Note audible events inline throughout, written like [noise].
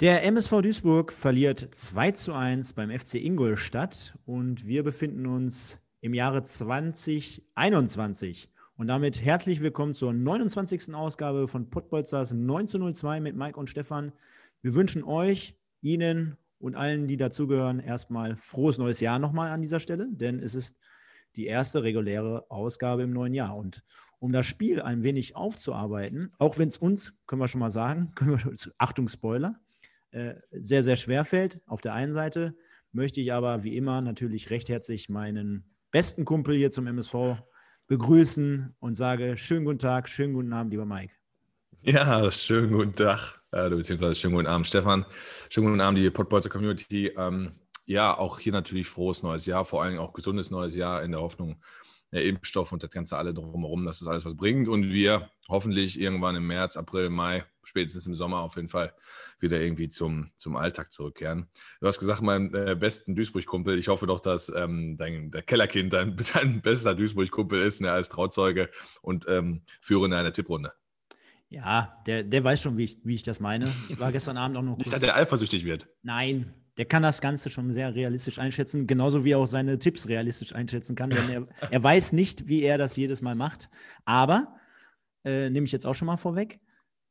Der MSV Duisburg verliert 2 zu 1 beim FC Ingolstadt und wir befinden uns im Jahre 2021. Und damit herzlich willkommen zur 29. Ausgabe von Pottbolzers 1902 mit Mike und Stefan. Wir wünschen euch, Ihnen und allen, die dazugehören, erstmal frohes neues Jahr nochmal an dieser Stelle, denn es ist die erste reguläre Ausgabe im neuen Jahr. Und um das Spiel ein wenig aufzuarbeiten, auch wenn es uns, können wir schon mal sagen, [laughs] wir, Achtung Spoiler, sehr, sehr schwer fällt. Auf der einen Seite möchte ich aber wie immer natürlich recht herzlich meinen besten Kumpel hier zum MSV begrüßen und sage schönen guten Tag, schönen guten Abend, lieber Mike. Ja, schönen guten Tag, äh, beziehungsweise schönen guten Abend, Stefan. Schönen guten Abend, die Podbolzer Community. Ähm, ja, auch hier natürlich frohes neues Jahr, vor allem auch gesundes neues Jahr in der Hoffnung, der Impfstoff und das Ganze alle drumherum, dass das alles was bringt und wir hoffentlich irgendwann im März, April, Mai, spätestens im Sommer auf jeden Fall wieder irgendwie zum, zum Alltag zurückkehren. Du hast gesagt, mein äh, besten Duisburg-Kumpel, ich hoffe doch, dass ähm, dein der Kellerkind dein, [laughs] dein bester Duisburg-Kumpel ist, ne, als Trauzeuge und ähm, führende einer Tipprunde. Ja, der, der weiß schon, wie ich, wie ich das meine. Ich war gestern Abend auch noch kurz. Nicht, dass der eifersüchtig wird. Nein, der kann das Ganze schon sehr realistisch einschätzen, genauso wie er auch seine Tipps realistisch einschätzen kann. Denn er, [laughs] er weiß nicht, wie er das jedes Mal macht. Aber, äh, nehme ich jetzt auch schon mal vorweg,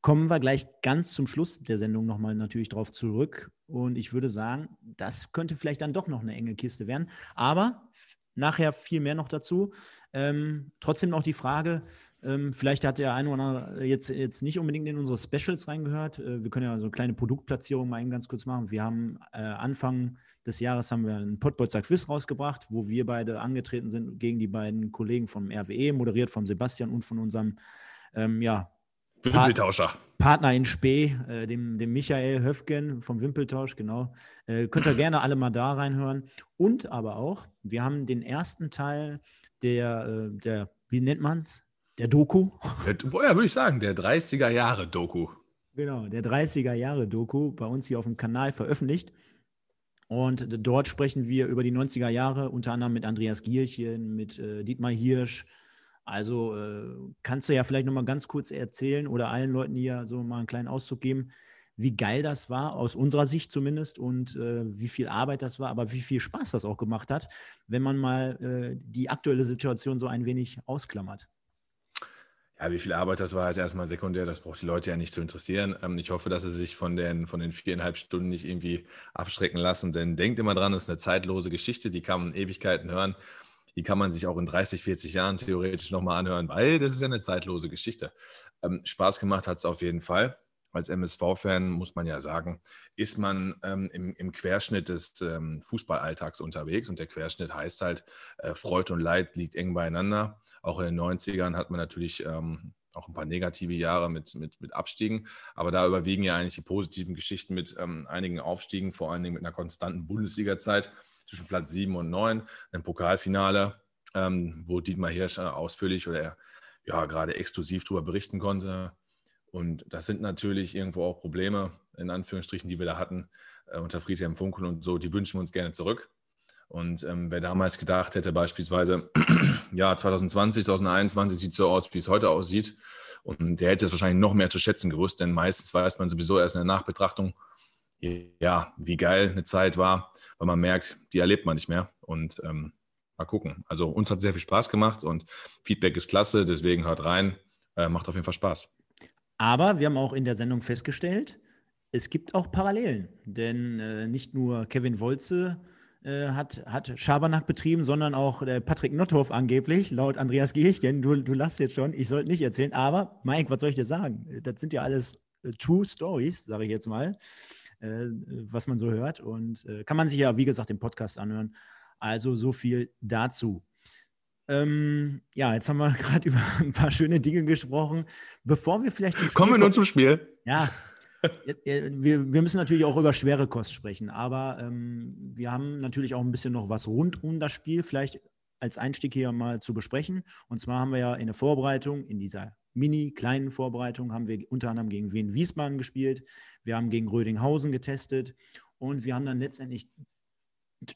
kommen wir gleich ganz zum Schluss der Sendung nochmal natürlich drauf zurück. Und ich würde sagen, das könnte vielleicht dann doch noch eine enge Kiste werden. Aber nachher viel mehr noch dazu. Ähm, trotzdem noch die Frage, ähm, vielleicht hat der eine oder andere jetzt, jetzt nicht unbedingt in unsere Specials reingehört. Äh, wir können ja so eine kleine Produktplatzierung mal eben ganz kurz machen. Wir haben äh, Anfang des Jahres haben wir einen Pottbolzer Quiz rausgebracht, wo wir beide angetreten sind gegen die beiden Kollegen vom RWE, moderiert von Sebastian und von unserem ähm, ja, Wimpeltauscher. Partner in Spee, äh, dem, dem Michael Höfgen vom Wimpeltausch, genau. Äh, könnt ihr gerne alle mal da reinhören. Und aber auch, wir haben den ersten Teil der, äh, der wie nennt man es? Der Doku. Der, ja, würde ich sagen, der 30er Jahre Doku. Genau, der 30er Jahre Doku bei uns hier auf dem Kanal veröffentlicht. Und dort sprechen wir über die 90er Jahre, unter anderem mit Andreas Gierchen, mit äh, Dietmar Hirsch, also äh, kannst du ja vielleicht nochmal ganz kurz erzählen oder allen Leuten hier so mal einen kleinen Auszug geben, wie geil das war, aus unserer Sicht zumindest, und äh, wie viel Arbeit das war, aber wie viel Spaß das auch gemacht hat, wenn man mal äh, die aktuelle Situation so ein wenig ausklammert. Ja, wie viel Arbeit das war, ist erstmal sekundär. Das braucht die Leute ja nicht zu interessieren. Ähm, ich hoffe, dass sie sich von den, von den viereinhalb Stunden nicht irgendwie abschrecken lassen, denn denkt immer dran, es ist eine zeitlose Geschichte, die kann man Ewigkeiten hören die kann man sich auch in 30, 40 Jahren theoretisch nochmal anhören, weil das ist ja eine zeitlose Geschichte. Ähm, Spaß gemacht hat es auf jeden Fall. Als MSV-Fan muss man ja sagen, ist man ähm, im, im, Querschnitt des ähm, Fußballalltags unterwegs und der Querschnitt heißt halt, äh, Freude und Leid liegt eng beieinander. Auch in den 90ern hat man natürlich ähm, auch ein paar negative Jahre mit, mit, mit Abstiegen, aber da überwiegen ja eigentlich die positiven Geschichten mit ähm, einigen Aufstiegen, vor allen Dingen mit einer konstanten Bundesliga-Zeit zwischen Platz 7 und 9, ein Pokalfinale, ähm, wo Dietmar Hirsch ausführlich oder ja gerade exklusiv darüber berichten konnte. Und das sind natürlich irgendwo auch Probleme, in Anführungsstrichen, die wir da hatten, äh, unter Friedhelm Funkel und so, die wünschen wir uns gerne zurück. Und ähm, wer damals gedacht hätte, beispielsweise, [clears throat] ja, 2020, 2021 sieht so aus, wie es heute aussieht, und der hätte es wahrscheinlich noch mehr zu schätzen gewusst, denn meistens weiß man sowieso erst in der Nachbetrachtung, ja, wie geil eine Zeit war, weil man merkt, die erlebt man nicht mehr. Und ähm, mal gucken. Also uns hat sehr viel Spaß gemacht und Feedback ist klasse, deswegen hört rein. Äh, macht auf jeden Fall Spaß. Aber wir haben auch in der Sendung festgestellt, es gibt auch Parallelen. Denn äh, nicht nur Kevin Wolze äh, hat, hat Schabernack betrieben, sondern auch äh, Patrick Notthoff angeblich, laut Andreas Gehchen. Du, du lachst jetzt schon, ich sollte nicht erzählen. Aber, Mike, was soll ich dir sagen? Das sind ja alles äh, True Stories, sage ich jetzt mal was man so hört. Und äh, kann man sich ja, wie gesagt, im Podcast anhören. Also so viel dazu. Ähm, ja, jetzt haben wir [laughs] gerade über ein paar schöne Dinge gesprochen. Bevor wir vielleicht. Kommen wir nun zum Spiel. Ja. wir, wir müssen natürlich auch über schwere Kost sprechen, aber ähm, wir haben natürlich auch ein bisschen noch was rund um das Spiel. Vielleicht als Einstieg hier mal zu besprechen. Und zwar haben wir ja in der Vorbereitung, in dieser mini kleinen Vorbereitung, haben wir unter anderem gegen Wien Wiesbaden gespielt. Wir haben gegen Rödinghausen getestet und wir haben dann letztendlich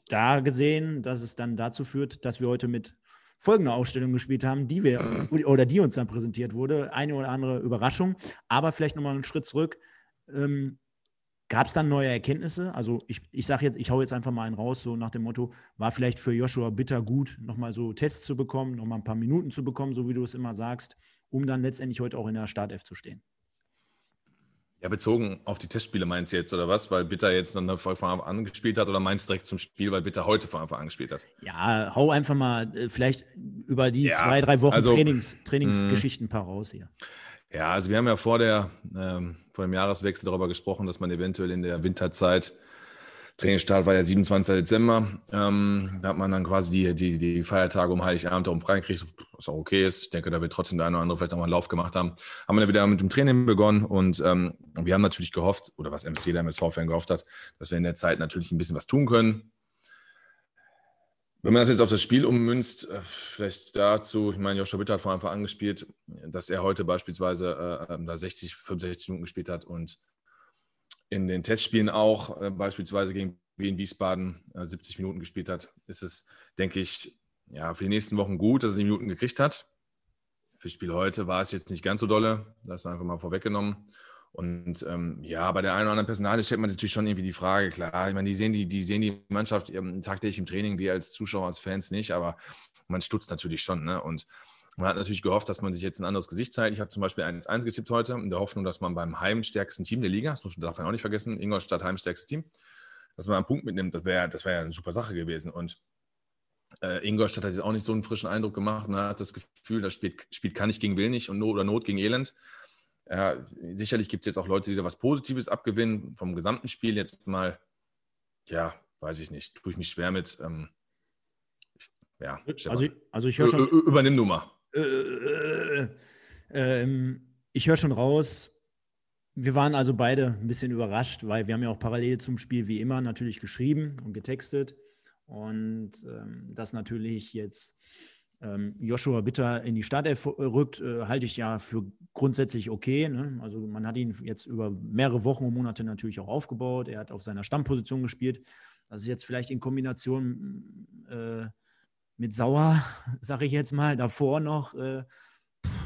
da gesehen, dass es dann dazu führt, dass wir heute mit folgender Ausstellung gespielt haben, die wir oder die uns dann präsentiert wurde. Eine oder andere Überraschung, aber vielleicht nochmal einen Schritt zurück. Ähm, Gab es dann neue Erkenntnisse? Also ich, ich sage jetzt, ich hau jetzt einfach mal einen raus, so nach dem Motto, war vielleicht für Joshua Bitter gut, nochmal so Tests zu bekommen, nochmal ein paar Minuten zu bekommen, so wie du es immer sagst, um dann letztendlich heute auch in der Startelf zu stehen. Ja, bezogen auf die Testspiele meinst du jetzt, oder was? Weil Bitter jetzt dann von Anfang an gespielt hat oder meinst du direkt zum Spiel, weil Bitter heute von Anfang an gespielt hat? Ja, hau einfach mal äh, vielleicht über die ja, zwei, drei Wochen also, Trainings, Trainingsgeschichten ein paar raus hier. Ja, also wir haben ja vor, der, ähm, vor dem Jahreswechsel darüber gesprochen, dass man eventuell in der Winterzeit, Trainingsstart war ja 27. Dezember, ähm, da hat man dann quasi die, die, die Feiertage um Heiligabend darum freigekriegt, was auch okay ist. Ich denke, da wird trotzdem der eine oder andere vielleicht nochmal einen Lauf gemacht haben. Haben wir dann wieder mit dem Training begonnen und ähm, wir haben natürlich gehofft, oder was MC, der MSV-Fan gehofft hat, dass wir in der Zeit natürlich ein bisschen was tun können. Wenn man das jetzt auf das Spiel ummünzt, äh, vielleicht dazu, ich meine, Joshua Bitter hat vor Anfang angespielt, dass er heute beispielsweise äh, da 60, 65 Minuten gespielt hat und in den Testspielen auch äh, beispielsweise gegen Wien Wiesbaden äh, 70 Minuten gespielt hat, ist es, denke ich, ja, für die nächsten Wochen gut, dass er die Minuten gekriegt hat. Für das Spiel heute war es jetzt nicht ganz so dolle, das einfach mal vorweggenommen. Und ähm, ja, bei der einen oder anderen Personale stellt man natürlich schon irgendwie die Frage, klar, ich meine, die sehen die, die sehen die Mannschaft ähm, tagtäglich im Training, wir als Zuschauer, als Fans nicht, aber man stutzt natürlich schon, ne? Und man hat natürlich gehofft, dass man sich jetzt ein anderes Gesicht zeigt. Ich habe zum Beispiel 1-1 getippt heute, in der Hoffnung, dass man beim heimstärksten Team der Liga, das muss man darf man auch nicht vergessen, Ingolstadt heimstärkstes Team, dass man einen Punkt mitnimmt, das wäre das wär ja eine super Sache gewesen. Und äh, Ingolstadt hat jetzt auch nicht so einen frischen Eindruck gemacht. Man hat das Gefühl, das spielt, spielt kann nicht gegen will nicht und Not oder Not gegen Elend. Ja, sicherlich gibt es jetzt auch Leute, die da was Positives abgewinnen. Vom gesamten Spiel jetzt mal, ja, weiß ich nicht, tue ich mich schwer mit. Ähm, ja, also, also ich höre schon. Übernimm du mal. Äh, äh, äh, ich höre schon raus. Wir waren also beide ein bisschen überrascht, weil wir haben ja auch parallel zum Spiel wie immer natürlich geschrieben und getextet. Und ähm, das natürlich jetzt ähm, Joshua Bitter in die Startelf rückt, äh, halte ich ja für grundsätzlich okay. Ne? Also man hat ihn jetzt über mehrere Wochen und Monate natürlich auch aufgebaut. Er hat auf seiner Stammposition gespielt. Das ist jetzt vielleicht in Kombination äh, mit Sauer, [laughs] sage ich jetzt mal, davor noch, äh,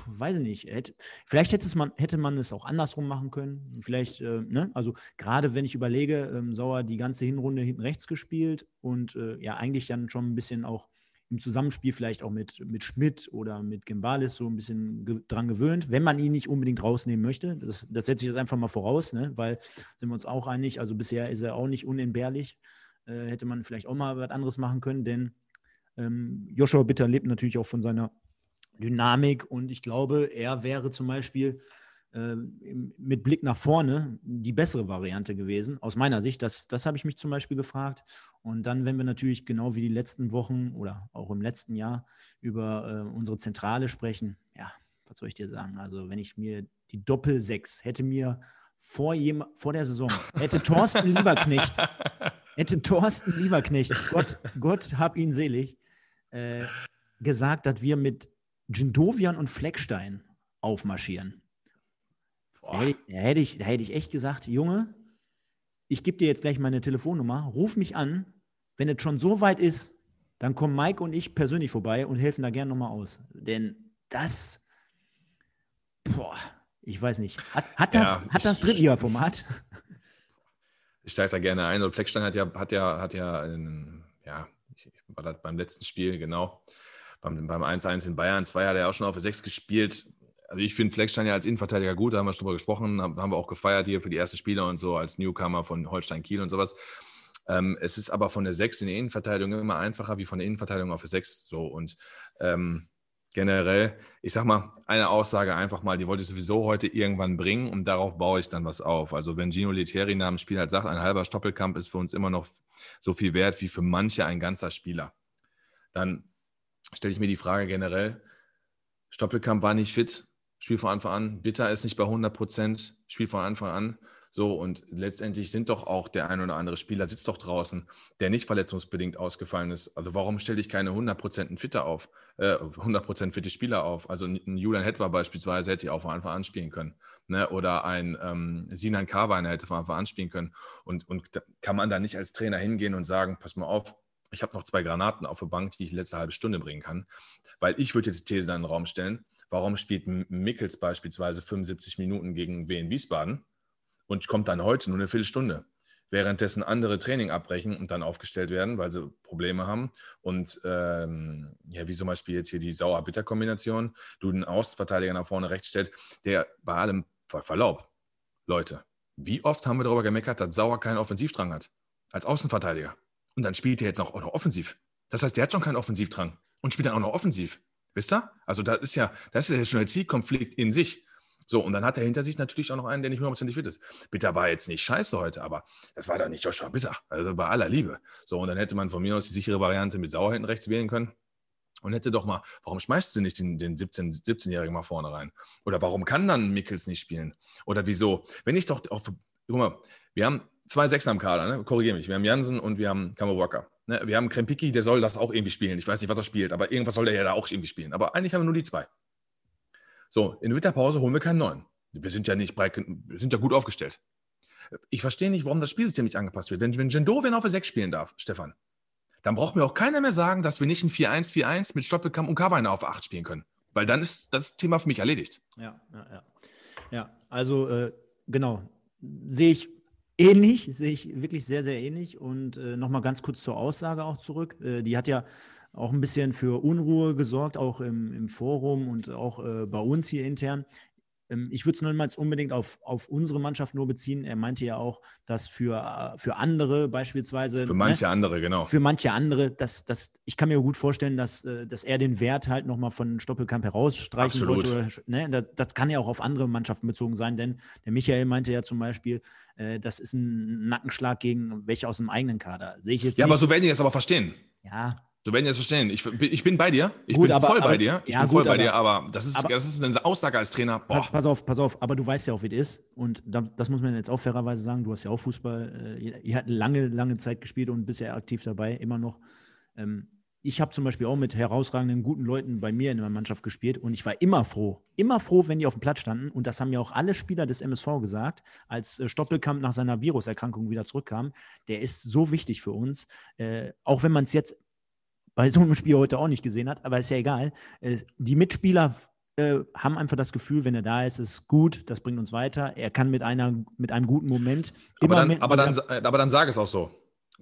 weiß ich nicht, hätte, vielleicht hätte, es man, hätte man es auch andersrum machen können. Vielleicht, äh, ne? also gerade wenn ich überlege, ähm, Sauer die ganze Hinrunde hinten rechts gespielt und äh, ja eigentlich dann schon ein bisschen auch im Zusammenspiel vielleicht auch mit, mit Schmidt oder mit Gimbalis so ein bisschen ge dran gewöhnt, wenn man ihn nicht unbedingt rausnehmen möchte. Das, das setze ich jetzt einfach mal voraus, ne? weil sind wir uns auch einig, also bisher ist er auch nicht unentbehrlich. Äh, hätte man vielleicht auch mal was anderes machen können, denn ähm, Joshua Bitter lebt natürlich auch von seiner Dynamik und ich glaube, er wäre zum Beispiel äh, mit Blick nach vorne die bessere Variante gewesen, aus meiner Sicht. Das, das habe ich mich zum Beispiel gefragt. Und dann, wenn wir natürlich genau wie die letzten Wochen oder auch im letzten Jahr über äh, unsere Zentrale sprechen, ja, was soll ich dir sagen? Also, wenn ich mir die Doppel-6 hätte mir vor, jem, vor der Saison, hätte Thorsten Lieberknecht, [laughs] hätte Thorsten Lieberknecht, Gott, Gott hab ihn selig, äh, gesagt, dass wir mit Jindovian und Fleckstein aufmarschieren. Da hätte, da, hätte ich, da hätte ich echt gesagt, Junge, ich gebe dir jetzt gleich meine Telefonnummer, ruf mich an. Wenn es schon so weit ist, dann kommen Mike und ich persönlich vorbei und helfen da gerne nochmal aus. Denn das, boah, ich weiß nicht. Hat, hat das, ja, hat das Drittliga-Format? Ich steige da gerne ein. Und Fleckstein hat ja, hat ja, hat ja, ja, war das beim letzten Spiel, genau. Beim, beim 1-1 in Bayern 2 hat er auch schon auf der 6 gespielt also ich finde Fleckstein ja als Innenverteidiger gut, da haben wir schon drüber gesprochen, haben wir auch gefeiert hier für die ersten Spieler und so als Newcomer von Holstein Kiel und sowas. Ähm, es ist aber von der 6 in die Innenverteidigung immer einfacher wie von der Innenverteidigung auf der 6 so und ähm, generell, ich sag mal, eine Aussage einfach mal, die wollte ich sowieso heute irgendwann bringen und darauf baue ich dann was auf. Also wenn Gino Lettieri nach dem Spiel halt sagt, ein halber Stoppelkamp ist für uns immer noch so viel wert wie für manche ein ganzer Spieler, dann stelle ich mir die Frage generell, Stoppelkamp war nicht fit, Spiel von Anfang an. Bitter ist nicht bei 100 Prozent, Spiel von Anfang an. So, und letztendlich sind doch auch der ein oder andere Spieler sitzt doch draußen, der nicht verletzungsbedingt ausgefallen ist. Also warum stelle ich keine 100% Fitte auf, äh, 100% fitte Spieler auf? Also ein Julian Hetwa beispielsweise hätte ich auch von Anfang an spielen können. Ne? Oder ein ähm, Sinan Karweiner hätte von Anfang an spielen können. Und, und kann man da nicht als Trainer hingehen und sagen, pass mal auf, ich habe noch zwei Granaten auf der Bank, die ich letzte halbe Stunde bringen kann. Weil ich würde jetzt die These in den Raum stellen, warum spielt Mickels beispielsweise 75 Minuten gegen Wien Wiesbaden? Und kommt dann heute nur eine Viertelstunde. Währenddessen andere Training abbrechen und dann aufgestellt werden, weil sie Probleme haben. Und ähm, ja, wie zum Beispiel jetzt hier die Sauer-Bitter-Kombination, du den Außenverteidiger nach vorne rechts stellst, der bei allem Verlaub, Leute, wie oft haben wir darüber gemeckert, dass Sauer keinen Offensivdrang hat? Als Außenverteidiger. Und dann spielt er jetzt auch noch offensiv. Das heißt, der hat schon keinen Offensivdrang und spielt dann auch noch offensiv. Wisst ihr? Also da ist ja, das ist ja schon ein Zielkonflikt in sich. So, und dann hat er hinter sich natürlich auch noch einen, der nicht hundertprozentig fit ist. Bitter war jetzt nicht scheiße heute, aber das war dann nicht Joshua Bitter. Also bei aller Liebe. So, und dann hätte man von mir aus die sichere Variante mit Sauer hinten rechts wählen können. Und hätte doch mal, warum schmeißt du nicht den, den 17, 17-Jährigen mal vorne rein? Oder warum kann dann Mickels nicht spielen? Oder wieso? Wenn ich doch auf, guck mal, wir haben zwei Sechser am Kader, ne? korrigiere mich. Wir haben Jansen und wir haben Kammerwalker. Ne? Wir haben Krempicki, der soll das auch irgendwie spielen. Ich weiß nicht, was er spielt, aber irgendwas soll der ja da auch irgendwie spielen. Aber eigentlich haben wir nur die zwei. So, in der Winterpause holen wir keinen neuen. Wir sind ja nicht breit, wir sind ja gut aufgestellt. Ich verstehe nicht, warum das Spielsystem nicht angepasst wird. Wenn, wenn Jendovin auf der 6 spielen darf, Stefan, dann braucht mir auch keiner mehr sagen, dass wir nicht ein 4-1-4-1 mit Stoppelkamp und Kawainer auf 8 spielen können. Weil dann ist das Thema für mich erledigt. Ja, ja, ja. Ja, also äh, genau, sehe ich ähnlich, sehe ich wirklich sehr, sehr ähnlich. Und äh, nochmal ganz kurz zur Aussage auch zurück. Äh, die hat ja auch ein bisschen für Unruhe gesorgt, auch im, im Forum und auch äh, bei uns hier intern. Ähm, ich würde es niemals unbedingt auf, auf unsere Mannschaft nur beziehen. Er meinte ja auch, dass für, äh, für andere beispielsweise. Für manche ne, andere, genau. Für manche andere, dass, dass, ich kann mir gut vorstellen, dass, äh, dass er den Wert halt nochmal von Stoppelkamp herausstreichen Absolut. wollte. ne, das, das, kann ja auch auf andere Mannschaften bezogen sein, denn der Michael meinte ja zum Beispiel, äh, das ist ein Nackenschlag gegen welche aus dem eigenen Kader. Sehe ich jetzt Ja, nicht. aber so werden die es aber verstehen. Ja, Du werden jetzt verstehen. Ich, ich bin bei dir. Ich gut, bin aber, voll aber, bei dir. Ich ja, bin voll gut, bei aber, dir, aber das, ist, das ist eine Aussage als Trainer. Pass, pass, auf, pass auf. Aber du weißt ja auch, wie es ist. Und das muss man jetzt auch fairerweise sagen. Du hast ja auch Fußball. Äh, ihr habt lange, lange Zeit gespielt und bist ja aktiv dabei, immer noch. Ähm, ich habe zum Beispiel auch mit herausragenden, guten Leuten bei mir in der Mannschaft gespielt und ich war immer froh, immer froh, wenn die auf dem Platz standen. Und das haben ja auch alle Spieler des MSV gesagt, als äh, Stoppelkamp nach seiner Viruserkrankung wieder zurückkam. Der ist so wichtig für uns. Äh, auch wenn man es jetzt bei so einem Spiel heute auch nicht gesehen hat, aber ist ja egal. Äh, die Mitspieler äh, haben einfach das Gefühl, wenn er da ist, ist gut, das bringt uns weiter. Er kann mit, einer, mit einem guten Moment. Aber dann, aber, dann, aber dann sag es auch so.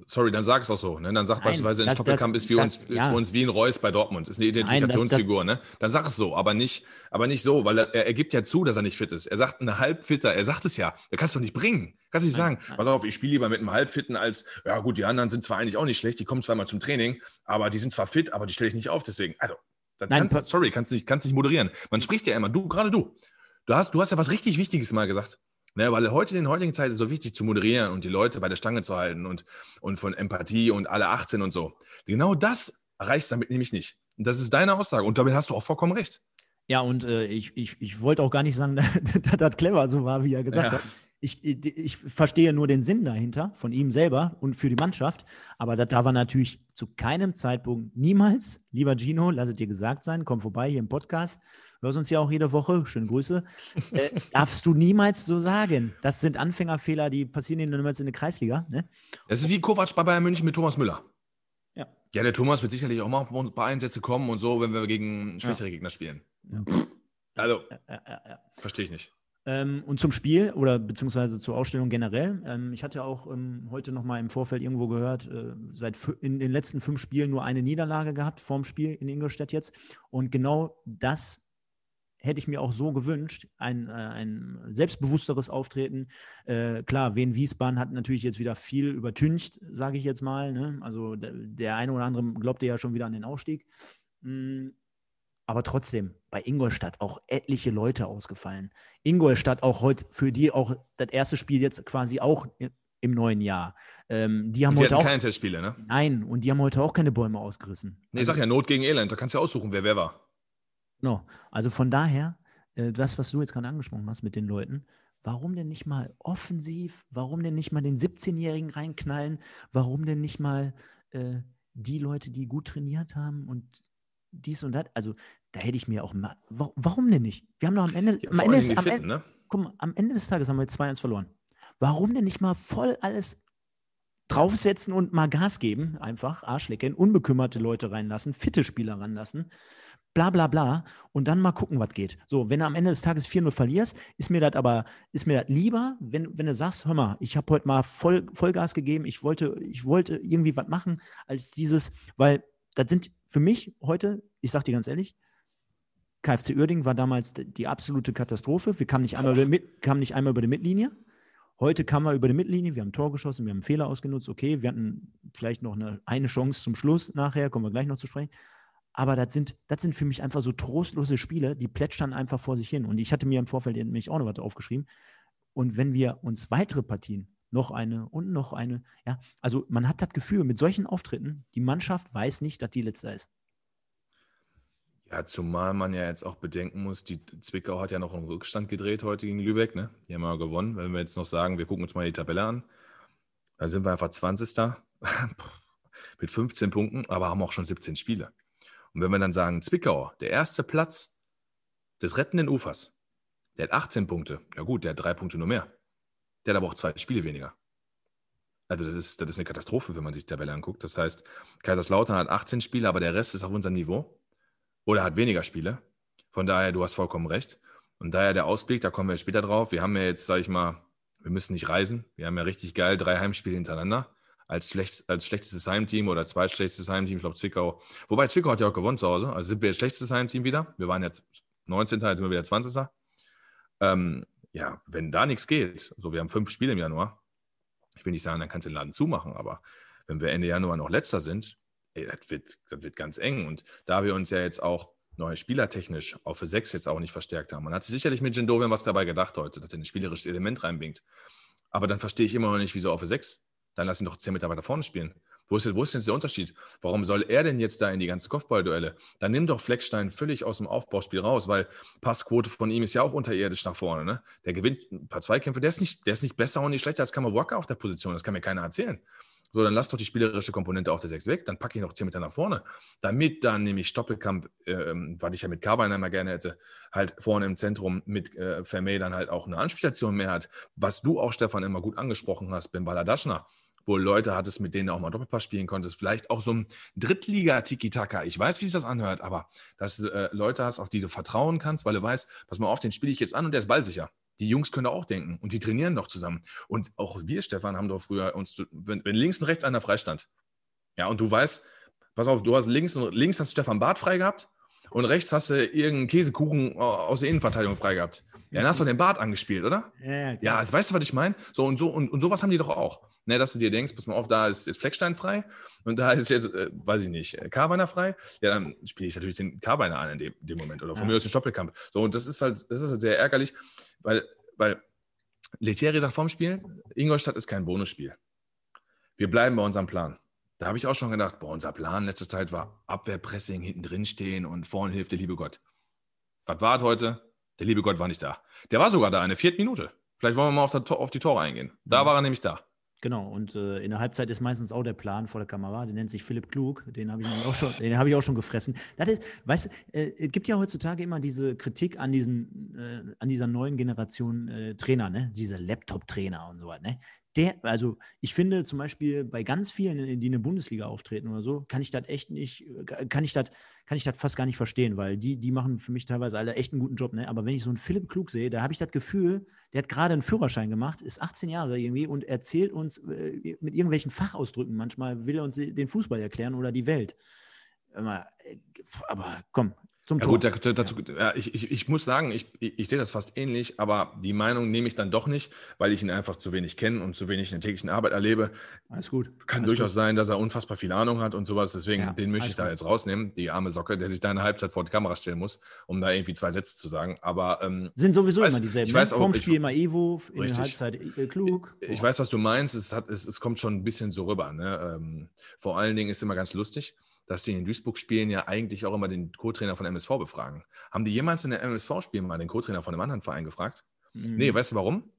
Sorry, dann sag es auch so. Ne? Dann sag Nein, beispielsweise, ein Stoppelkamp ist, für uns, ist ja. für uns wie ein Reus bei Dortmund. Ist eine Identifikationsfigur. Nein, das, das, ne? Dann sag es so, aber nicht, aber nicht so, weil er, er, gibt ja zu, dass er nicht fit ist. Er sagt eine Halbfitter, er sagt es ja. Der kannst du nicht bringen. Kannst du nicht sagen, pass auf, ich spiele lieber mit einem Halbfitten als, ja gut, die anderen sind zwar eigentlich auch nicht schlecht, die kommen zweimal zum Training, aber die sind zwar fit, aber die stelle ich nicht auf. Deswegen, also, Nein, kannst, sorry, kannst nicht, kannst nicht moderieren. Man spricht ja immer, du, gerade du. Du hast, du hast ja was richtig Wichtiges mal gesagt. Ne, weil heute in der heutigen Zeit ist es so wichtig zu moderieren und die Leute bei der Stange zu halten und, und von Empathie und alle 18 und so. Genau das erreichst du damit nämlich nicht. Und das ist deine Aussage und damit hast du auch vollkommen recht. Ja, und äh, ich, ich, ich wollte auch gar nicht sagen, [laughs] dass das clever so war, wie er gesagt ja. hat. Ich, ich, verstehe nur den Sinn dahinter von ihm selber und für die Mannschaft. Aber da war natürlich zu keinem Zeitpunkt niemals, lieber Gino, lass es dir gesagt sein, komm vorbei hier im Podcast hörst uns ja auch jede Woche, schöne Grüße, äh, [laughs] darfst du niemals so sagen. Das sind Anfängerfehler, die passieren niemals in der Kreisliga. Ne? Das ist wie Kovac bei Bayern München mit Thomas Müller. Ja. Ja, der Thomas wird sicherlich auch mal auf uns ein paar Einsätze kommen und so, wenn wir gegen schwächere ja. Gegner spielen. Ja. Also, verstehe ich nicht. Ähm, und zum Spiel oder beziehungsweise zur Ausstellung generell. Ähm, ich hatte auch ähm, heute noch mal im Vorfeld irgendwo gehört, äh, seit in den letzten fünf Spielen nur eine Niederlage gehabt vorm Spiel in Ingolstadt jetzt. Und genau das hätte ich mir auch so gewünscht, ein, äh, ein selbstbewussteres Auftreten. Äh, klar, Wien Wiesbaden hat natürlich jetzt wieder viel übertüncht, sage ich jetzt mal. Ne? Also der, der, eine oder andere glaubte ja schon wieder an den Ausstieg. Mm, aber trotzdem, bei Ingolstadt auch etliche Leute ausgefallen. Ingolstadt auch heute für die auch das erste Spiel jetzt quasi auch im neuen Jahr. Ähm, die haben und heute auch keine Testspiele, ne? Nein, und die haben heute auch keine Bäume ausgerissen. Nee, also, sag ja Not gegen Elend, da kannst du aussuchen, wer wer war. No. Also von daher, äh, das, was du jetzt gerade angesprochen hast mit den Leuten, warum denn nicht mal offensiv? Warum denn nicht mal den 17-Jährigen reinknallen? Warum denn nicht mal äh, die Leute, die gut trainiert haben und dies und das? Also, da hätte ich mir auch mal, warum denn nicht? Wir haben doch am Ende, ja, am, Ende des, am, Ende, ne? mal, am Ende des Tages haben wir 2-1 verloren. Warum denn nicht mal voll alles draufsetzen und mal Gas geben? Einfach Arschlecken, unbekümmerte Leute reinlassen, fitte Spieler ranlassen bla bla bla und dann mal gucken, was geht. So, wenn du am Ende des Tages 4-0 verlierst, ist mir das aber, ist mir das lieber, wenn, wenn du sagst, hör mal, ich habe heute mal voll, Vollgas gegeben, ich wollte, ich wollte irgendwie was machen, als dieses, weil das sind für mich heute, ich sag dir ganz ehrlich, KFC Uerding war damals die absolute Katastrophe. Wir kamen nicht einmal, über, kamen nicht einmal über die Mittellinie. Heute kamen wir über die Mittellinie, wir haben ein Tor geschossen, wir haben einen Fehler ausgenutzt. Okay, wir hatten vielleicht noch eine, eine Chance zum Schluss nachher, kommen wir gleich noch zu sprechen. Aber das sind, das sind für mich einfach so trostlose Spiele, die plätschern einfach vor sich hin. Und ich hatte mir im Vorfeld nämlich auch noch was aufgeschrieben. Und wenn wir uns weitere Partien, noch eine und noch eine, ja, also man hat das Gefühl, mit solchen Auftritten, die Mannschaft weiß nicht, dass die letzte ist. Ja, zumal man ja jetzt auch bedenken muss, die Zwickau hat ja noch einen Rückstand gedreht heute gegen Lübeck, ne? Die haben ja gewonnen. Wenn wir jetzt noch sagen, wir gucken uns mal die Tabelle an, da sind wir einfach 20. [laughs] mit 15 Punkten, aber haben auch schon 17 Spiele. Und wenn wir dann sagen, Zwickau, der erste Platz des rettenden Ufers, der hat 18 Punkte. Ja gut, der hat drei Punkte nur mehr. Der hat aber auch zwei Spiele weniger. Also das ist, das ist eine Katastrophe, wenn man sich die Tabelle anguckt. Das heißt, Kaiserslautern hat 18 Spiele, aber der Rest ist auf unserem Niveau. Oder hat weniger Spiele. Von daher, du hast vollkommen recht. Und daher der Ausblick, da kommen wir später drauf. Wir haben ja jetzt, sage ich mal, wir müssen nicht reisen. Wir haben ja richtig geil drei Heimspiele hintereinander als, schlecht, als schlechtestes Heimteam oder zweitschlechtestes Heimteam, ich glaube Zwickau. Wobei Zwickau hat ja auch gewonnen zu Hause. Also sind wir das schlechteste Heimteam wieder. Wir waren jetzt 19. jetzt sind wir wieder 20. Ähm, ja, wenn da nichts geht, so wir haben fünf Spiele im Januar, ich will nicht sagen, dann kannst du den Laden zumachen, aber wenn wir Ende Januar noch letzter sind, ey, das, wird, das wird ganz eng. Und da wir uns ja jetzt auch neue Spielertechnisch auch für sechs jetzt auch nicht verstärkt haben. Man hat sich sicherlich mit Jindovian was dabei gedacht heute, dass er ein spielerisches Element reinbringt. Aber dann verstehe ich immer noch nicht, wieso auf für sechs dann lass ihn doch zehn Meter weiter vorne spielen. Wo ist, denn, wo ist denn der Unterschied? Warum soll er denn jetzt da in die ganzen Kopfballduelle? Dann nimm doch Fleckstein völlig aus dem Aufbauspiel raus, weil Passquote von ihm ist ja auch unterirdisch nach vorne. Ne? Der gewinnt ein paar Zweikämpfe, der ist, nicht, der ist nicht besser und nicht schlechter als Kammerwalker auf der Position. Das kann mir keiner erzählen. So, dann lass doch die spielerische Komponente auf der 6 weg, dann packe ich noch 10 Meter nach vorne, damit dann nämlich Stoppelkamp, ähm, was ich ja mit Carviner immer gerne hätte, halt vorne im Zentrum mit äh, dann halt auch eine Anspielstation mehr hat. Was du auch, Stefan, immer gut angesprochen hast, Ben Baladaschner wo Leute hattest, mit denen du auch mal Doppelpass spielen konntest. Vielleicht auch so ein Drittliga-Tiki-Taka. Ich weiß, wie sich das anhört, aber dass du äh, Leute hast, auf die du vertrauen kannst, weil du weißt, pass mal auf, den spiele ich jetzt an und der ist ballsicher. Die Jungs können auch denken und die trainieren doch zusammen. Und auch wir, Stefan, haben doch früher uns, wenn, wenn links und rechts einer freistand, ja, und du weißt, pass auf, du hast links und links hast Stefan Barth frei gehabt und rechts hast du irgendeinen Käsekuchen aus der Innenverteidigung frei gehabt. Ja, dann hast du den Bart angespielt, oder? Ja, ja also, weißt du, was ich meine? So und so und, und sowas haben die doch auch. Ne, dass du dir denkst, pass mal auf, da ist jetzt Fleckstein frei und da ist jetzt, äh, weiß ich nicht, äh, Carweiner frei. Ja, dann spiele ich natürlich den Carweiner an in dem, dem Moment oder von ja. mir aus den Stoppelkamp. So, und das ist halt, das ist halt sehr ärgerlich, weil, weil Lettieri sagt vorm Spiel, Ingolstadt ist kein Bonusspiel. Wir bleiben bei unserem Plan. Da habe ich auch schon gedacht, boah, unser Plan letzte Zeit war Abwehrpressing, hinten drin stehen und vorne hilft der liebe Gott. Was war heute? Der liebe Gott war nicht da. Der war sogar da in der vierten Minute. Vielleicht wollen wir mal auf, der, auf die Tore eingehen. Da mhm. war er nämlich da. Genau, und äh, in der Halbzeit ist meistens auch der Plan vor der Kamera, der nennt sich Philipp Klug, den habe ich auch schon, habe ich auch schon gefressen. Das ist, weißt du, äh, es gibt ja heutzutage immer diese Kritik an diesen, äh, an dieser neuen Generation äh, Trainer, ne? Diese Laptop-Trainer und so was, ne? der, also ich finde zum Beispiel bei ganz vielen, die in der Bundesliga auftreten oder so, kann ich das echt nicht, äh, kann ich das, kann ich das fast gar nicht verstehen, weil die, die machen für mich teilweise alle echt einen guten Job, ne? Aber wenn ich so einen Philipp Klug sehe, da habe ich das Gefühl, der hat gerade einen Führerschein gemacht, ist 18 Jahre irgendwie und erzählt uns äh, mit irgendwelchen Fachausdrücken manchmal, will er uns den Fußball erklären oder die Welt. Aber komm, zum ja, Tor. Gut, dazu, ja, ich, ich, ich muss sagen, ich, ich, ich, sehe das fast ähnlich, aber die Meinung nehme ich dann doch nicht, weil ich ihn einfach zu wenig kenne und zu wenig in der täglichen Arbeit erlebe. Alles gut. Kann Alles durchaus gut. sein, dass er unfassbar viel Ahnung hat und sowas. Deswegen, ja, den möchte ich da gut. jetzt rausnehmen, die arme Socke, der sich da eine Halbzeit vor die Kamera stellen muss, um da irgendwie zwei Sätze zu sagen. Aber ähm, sind sowieso weiß, immer dieselben. Ich weiß ne? auch, Vorm Spiel immer Evo, in richtig. der Halbzeit äh, klug. Ich, ich, weiß, was du meinst. Es, hat, es, es kommt schon ein bisschen so rüber. Ne? Ähm, vor allen Dingen ist es immer ganz lustig dass die in Duisburg spielen ja eigentlich auch immer den Co-Trainer von MSV befragen. Haben die jemals in der MSV-Spielen mal den Co-Trainer von einem anderen Verein gefragt? Mhm. Nee, weißt du warum?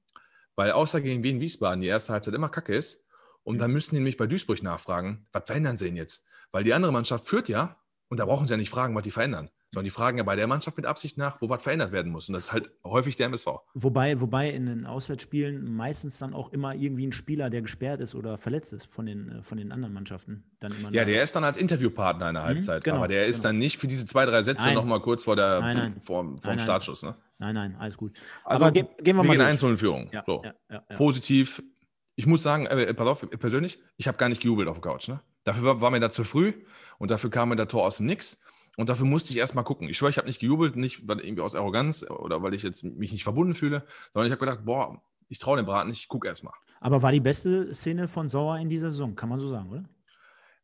Weil außer gegen Wien Wiesbaden die erste Halbzeit immer kacke ist. Und dann müssen die nämlich bei Duisburg nachfragen, was verändern sie denn jetzt? Weil die andere Mannschaft führt ja und da brauchen sie ja nicht fragen, was die verändern sondern die fragen ja bei der Mannschaft mit Absicht nach, wo was verändert werden muss. Und das ist halt häufig der MSV. Wobei, wobei in den Auswärtsspielen meistens dann auch immer irgendwie ein Spieler, der gesperrt ist oder verletzt ist von den, äh, von den anderen Mannschaften. Dann immer ja, der ist dann als Interviewpartner in der mhm, Halbzeit. Mhm, genau, aber der ist genau. dann nicht für diese zwei, drei Sätze nochmal kurz vor der nein, nein. [clears throat] Vor, vor nein, Startschuss. Ne? Nein, nein, alles gut. Also, aber ge gehen wir, wir mal. Wir gehen in Führung. Ja, so. ja, ja, Positiv. Ich muss sagen, äh, pass auf, persönlich, ich habe gar nicht gejubelt auf der Couch. Ne? Dafür war, war mir da zu früh und dafür kam mir der Tor aus dem Nix. Und dafür musste ich erstmal gucken. Ich schwöre, ich habe nicht gejubelt, nicht weil irgendwie aus Arroganz oder weil ich jetzt mich nicht verbunden fühle, sondern ich habe gedacht, boah, ich traue dem Braten nicht, ich gucke erstmal. Aber war die beste Szene von Sauer in dieser Saison, kann man so sagen, oder?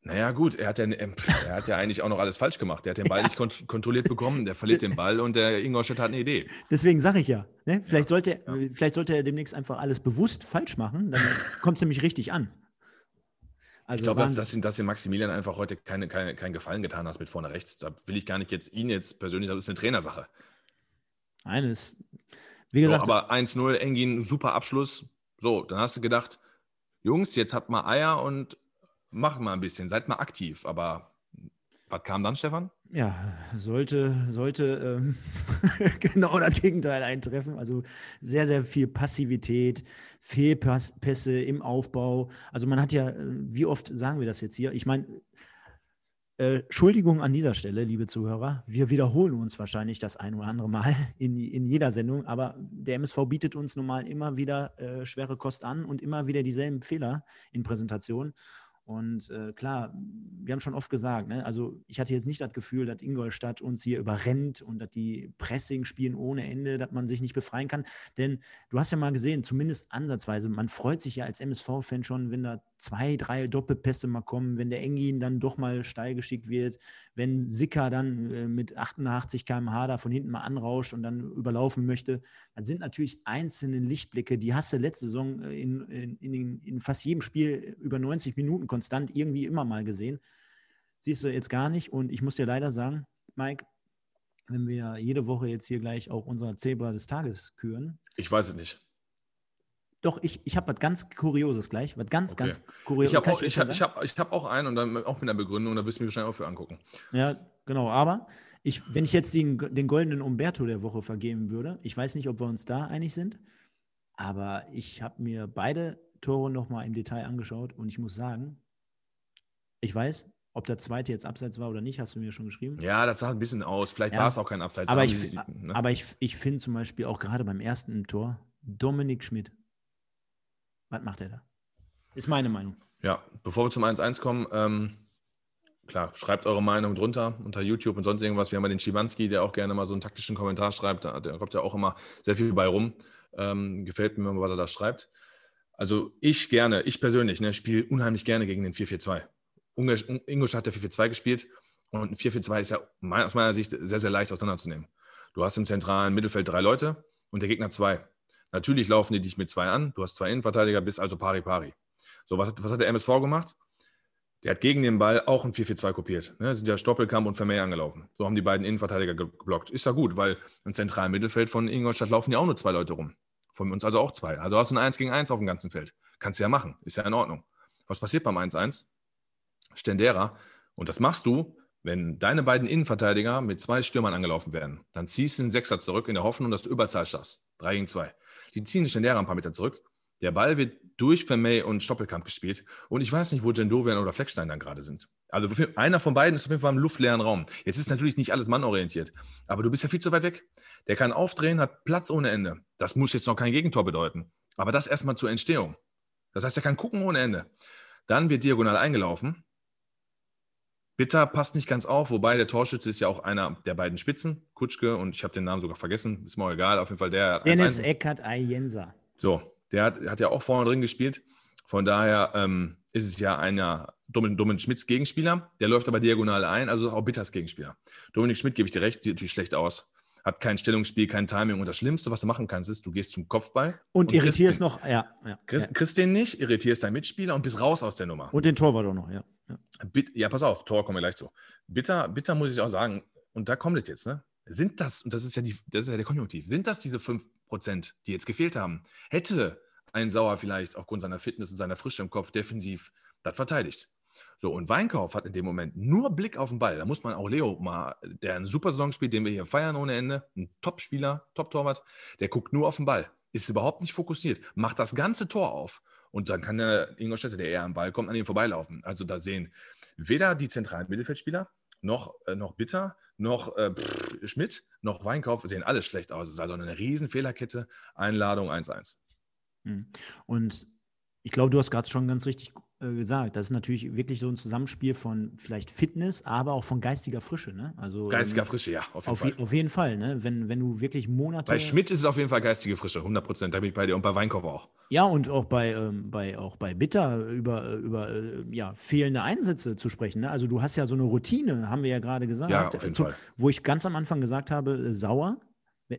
Naja, gut, er hat ja, er hat ja eigentlich auch noch alles falsch gemacht. Er hat den Ball ja. nicht kont kontrolliert bekommen, der verliert den Ball und der Ingolstadt hat eine Idee. Deswegen sage ich ja, ne? vielleicht, ja. Sollte, ja. vielleicht sollte er demnächst einfach alles bewusst falsch machen, dann kommt es nämlich richtig an. Also ich glaube, dass, dass, dass Maximilian einfach heute keine, keine, keinen Gefallen getan hast mit vorne rechts. Da will ich gar nicht jetzt ihn jetzt persönlich, das ist eine Trainersache. Eines. Wie gesagt. So, aber 1-0, Engin, super Abschluss. So, dann hast du gedacht, Jungs, jetzt habt mal Eier und macht mal ein bisschen, seid mal aktiv. Aber was kam dann, Stefan? Ja, sollte, sollte ähm, [laughs] genau das Gegenteil eintreffen. Also sehr, sehr viel Passivität, Fehlpässe im Aufbau. Also man hat ja, äh, wie oft sagen wir das jetzt hier? Ich meine, äh, Entschuldigung an dieser Stelle, liebe Zuhörer. Wir wiederholen uns wahrscheinlich das ein oder andere Mal in, in jeder Sendung, aber der MSV bietet uns nun mal immer wieder äh, schwere Kost an und immer wieder dieselben Fehler in Präsentationen. Und äh, klar, wir haben schon oft gesagt, ne? also ich hatte jetzt nicht das Gefühl, dass Ingolstadt uns hier überrennt und dass die Pressing spielen ohne Ende, dass man sich nicht befreien kann. Denn du hast ja mal gesehen, zumindest ansatzweise, man freut sich ja als MSV-Fan schon, wenn da zwei, drei Doppelpässe mal kommen, wenn der Engin dann doch mal steil geschickt wird, wenn Sicker dann äh, mit 88 km/h da von hinten mal anrauscht und dann überlaufen möchte, dann sind natürlich einzelne Lichtblicke, die hast du letzte Saison äh, in, in, in, in fast jedem Spiel über 90 Minuten konstant irgendwie immer mal gesehen. Siehst du jetzt gar nicht und ich muss dir leider sagen, Mike, wenn wir jede Woche jetzt hier gleich auch unser Zebra des Tages küren. Ich weiß es nicht. Doch, ich, ich habe was ganz Kurioses gleich. Was ganz, okay. ganz Kurioses. Ich habe auch, ich hab, ich hab, ich hab auch einen und dann auch mit einer Begründung, da wirst du mir wahrscheinlich auch für angucken. Ja, genau. Aber ich, wenn ich jetzt den, den goldenen Umberto der Woche vergeben würde, ich weiß nicht, ob wir uns da einig sind, aber ich habe mir beide Tore nochmal im Detail angeschaut und ich muss sagen, ich weiß, ob der zweite jetzt abseits war oder nicht, hast du mir schon geschrieben. Ja, das sah ein bisschen aus. Vielleicht ja, war es auch kein Abseits. Aber ich, ne? aber ich, ich finde zum Beispiel auch gerade beim ersten Tor Dominik Schmidt was macht er da? Ist meine Meinung. Ja, bevor wir zum 1-1 kommen, ähm, klar, schreibt eure Meinung drunter unter YouTube und sonst irgendwas. Wir haben ja den Schimanski, der auch gerne mal so einen taktischen Kommentar schreibt. Da, da kommt ja auch immer sehr viel bei rum. Ähm, gefällt mir, was er da schreibt. Also ich gerne, ich persönlich, ne, spiele unheimlich gerne gegen den 4-4-2. Ingolstadt hat der 4-4-2 gespielt und ein 4-4-2 ist ja aus meiner Sicht sehr, sehr leicht auseinanderzunehmen. Du hast im zentralen Mittelfeld drei Leute und der Gegner zwei. Natürlich laufen die dich mit zwei an. Du hast zwei Innenverteidiger, bist also pari pari. So, was hat, was hat der MSV gemacht? Der hat gegen den Ball auch ein 4-4-2 kopiert. Ne, sind ja Stoppelkamp und Vermeer angelaufen. So haben die beiden Innenverteidiger geblockt. Ist ja gut, weil im zentralen Mittelfeld von Ingolstadt laufen ja auch nur zwei Leute rum. Von uns also auch zwei. Also hast du ein 1 gegen 1 auf dem ganzen Feld. Kannst du ja machen. Ist ja in Ordnung. Was passiert beim 1-1? Stendera. Und das machst du, wenn deine beiden Innenverteidiger mit zwei Stürmern angelaufen werden. Dann ziehst du den Sechser zurück in der Hoffnung, dass du Überzahl schaffst. 3 gegen 2. Die ziehen den Lehrer ein paar Meter zurück. Der Ball wird durch Vermey und Stoppelkamp gespielt. Und ich weiß nicht, wo Jendovian oder Fleckstein dann gerade sind. Also einer von beiden ist auf jeden Fall im luftleeren Raum. Jetzt ist natürlich nicht alles mannorientiert. Aber du bist ja viel zu weit weg. Der kann aufdrehen, hat Platz ohne Ende. Das muss jetzt noch kein Gegentor bedeuten. Aber das erstmal zur Entstehung. Das heißt, er kann gucken ohne Ende. Dann wird diagonal eingelaufen. Bitter passt nicht ganz auf, wobei der Torschütze ist ja auch einer der beiden Spitzen, Kutschke, und ich habe den Namen sogar vergessen, ist mir egal, auf jeden Fall der. Dennis Eckert Ayensa. So, der hat, hat, ja auch vorne drin gespielt. Von daher ähm, ist es ja einer Dominik Schmidts Gegenspieler, der läuft aber diagonal ein, also auch Bitters Gegenspieler. Dominik Schmidt, gebe ich dir recht, sieht natürlich schlecht aus. Hat kein Stellungsspiel, kein Timing. Und das Schlimmste, was du machen kannst, ist, du gehst zum Kopfball. Und, und irritierst den, noch, ja. ja, kriegst, ja. kriegst den nicht, irritierst deinen Mitspieler und bist raus aus der Nummer. Und den Torwart auch noch, ja. Ja, ja pass auf, Tor kommen wir gleich zu. Bitter, bitter muss ich auch sagen, und da kommt es jetzt, ne? Sind das, und das ist ja, die, das ist ja der Konjunktiv, sind das diese 5%, die jetzt gefehlt haben? Hätte ein Sauer vielleicht aufgrund seiner Fitness und seiner Frische im Kopf defensiv das verteidigt. So, und Weinkauf hat in dem Moment nur Blick auf den Ball. Da muss man auch Leo mal, der eine super Saison spielt, den wir hier feiern ohne Ende, ein Top-Spieler, Top-Torwart, der guckt nur auf den Ball, ist überhaupt nicht fokussiert, macht das ganze Tor auf. Und dann kann der Ingolstädter, der eher am Ball kommt, an ihm vorbeilaufen. Also da sehen weder die zentralen Mittelfeldspieler noch, äh, noch Bitter, noch äh, pff, Schmidt, noch Weinkauf sehen alles schlecht aus. Es ist also eine riesen Fehlerkette. Einladung 1-1. Hm. Und ich glaube, du hast gerade schon ganz richtig gesagt. Das ist natürlich wirklich so ein Zusammenspiel von vielleicht Fitness, aber auch von geistiger Frische. Ne? Also, geistiger ähm, Frische, ja, auf jeden auf Fall. Je, auf jeden Fall, ne? wenn, wenn du wirklich Monate. Bei Schmidt ist es auf jeden Fall geistige Frische, 100 Prozent, da bin ich bei dir. Und bei Weinkauf auch. Ja, und auch bei, ähm, bei, auch bei Bitter über, über äh, ja, fehlende Einsätze zu sprechen. Ne? Also, du hast ja so eine Routine, haben wir ja gerade gesagt. Ja, auf jeden zu, Fall. Wo ich ganz am Anfang gesagt habe, äh, sauer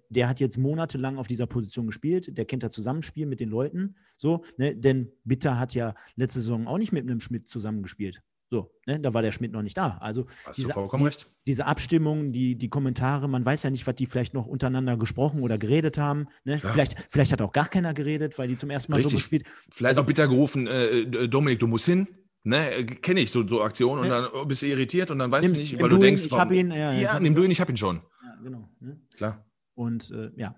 der hat jetzt monatelang auf dieser Position gespielt, der kennt das Zusammenspiel mit den Leuten, so, ne? denn Bitter hat ja letzte Saison auch nicht mit einem Schmidt zusammengespielt. So, ne? da war der Schmidt noch nicht da. Also Hast diese, du vollkommen die, recht. diese Abstimmung, die, die Kommentare, man weiß ja nicht, was die vielleicht noch untereinander gesprochen oder geredet haben. Ne? Vielleicht, vielleicht hat auch gar keiner geredet, weil die zum ersten Mal Richtig. so gespielt. Vielleicht auch bitter gerufen, äh, äh Dominik, du musst hin. Ne, kenne ich so, so Aktionen und dann bist du irritiert und dann weißt du nicht, weil du, du denkst, ihn, ich habe ihn, ja, ja nimm du ihn, ich habe ihn schon. Ja, genau. Ne? Klar. Und äh, ja,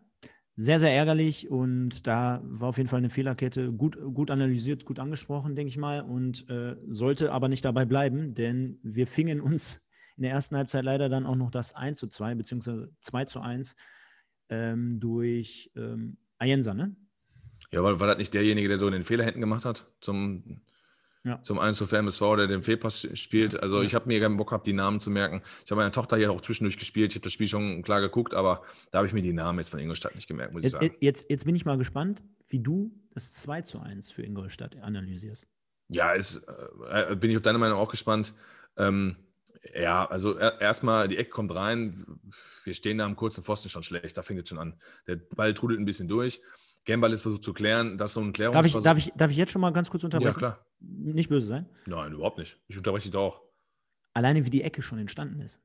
sehr, sehr ärgerlich und da war auf jeden Fall eine Fehlerkette gut, gut analysiert, gut angesprochen, denke ich mal, und äh, sollte aber nicht dabei bleiben, denn wir fingen uns in der ersten Halbzeit leider dann auch noch das 1 zu 2 beziehungsweise 2 zu 1 ähm, durch ähm, Ayensa, ne? Ja, war, war das nicht derjenige, der so den Fehler hinten gemacht hat zum ja. zum 1 zu MSV, der den Fehlpass spielt. Also ich habe mir keinen Bock gehabt, die Namen zu merken. Ich habe meine Tochter hier auch zwischendurch gespielt. Ich habe das Spiel schon klar geguckt, aber da habe ich mir die Namen jetzt von Ingolstadt nicht gemerkt, muss jetzt, ich sagen. Jetzt, jetzt bin ich mal gespannt, wie du das 2 zu 1 für Ingolstadt analysierst. Ja, ist, äh, bin ich auf deine Meinung auch gespannt. Ähm, ja, also er, erstmal, die Ecke kommt rein. Wir stehen da am kurzen Pfosten schon schlecht. Da fängt es schon an. Der Ball trudelt ein bisschen durch. Gambal ist versucht zu klären, dass so ein Klärungsversuch... Darf ich, darf, ich, darf ich jetzt schon mal ganz kurz unterbrechen? Ja, klar. Nicht böse sein? Nein, überhaupt nicht. Ich unterbreche dich doch. Alleine wie die Ecke schon entstanden ist.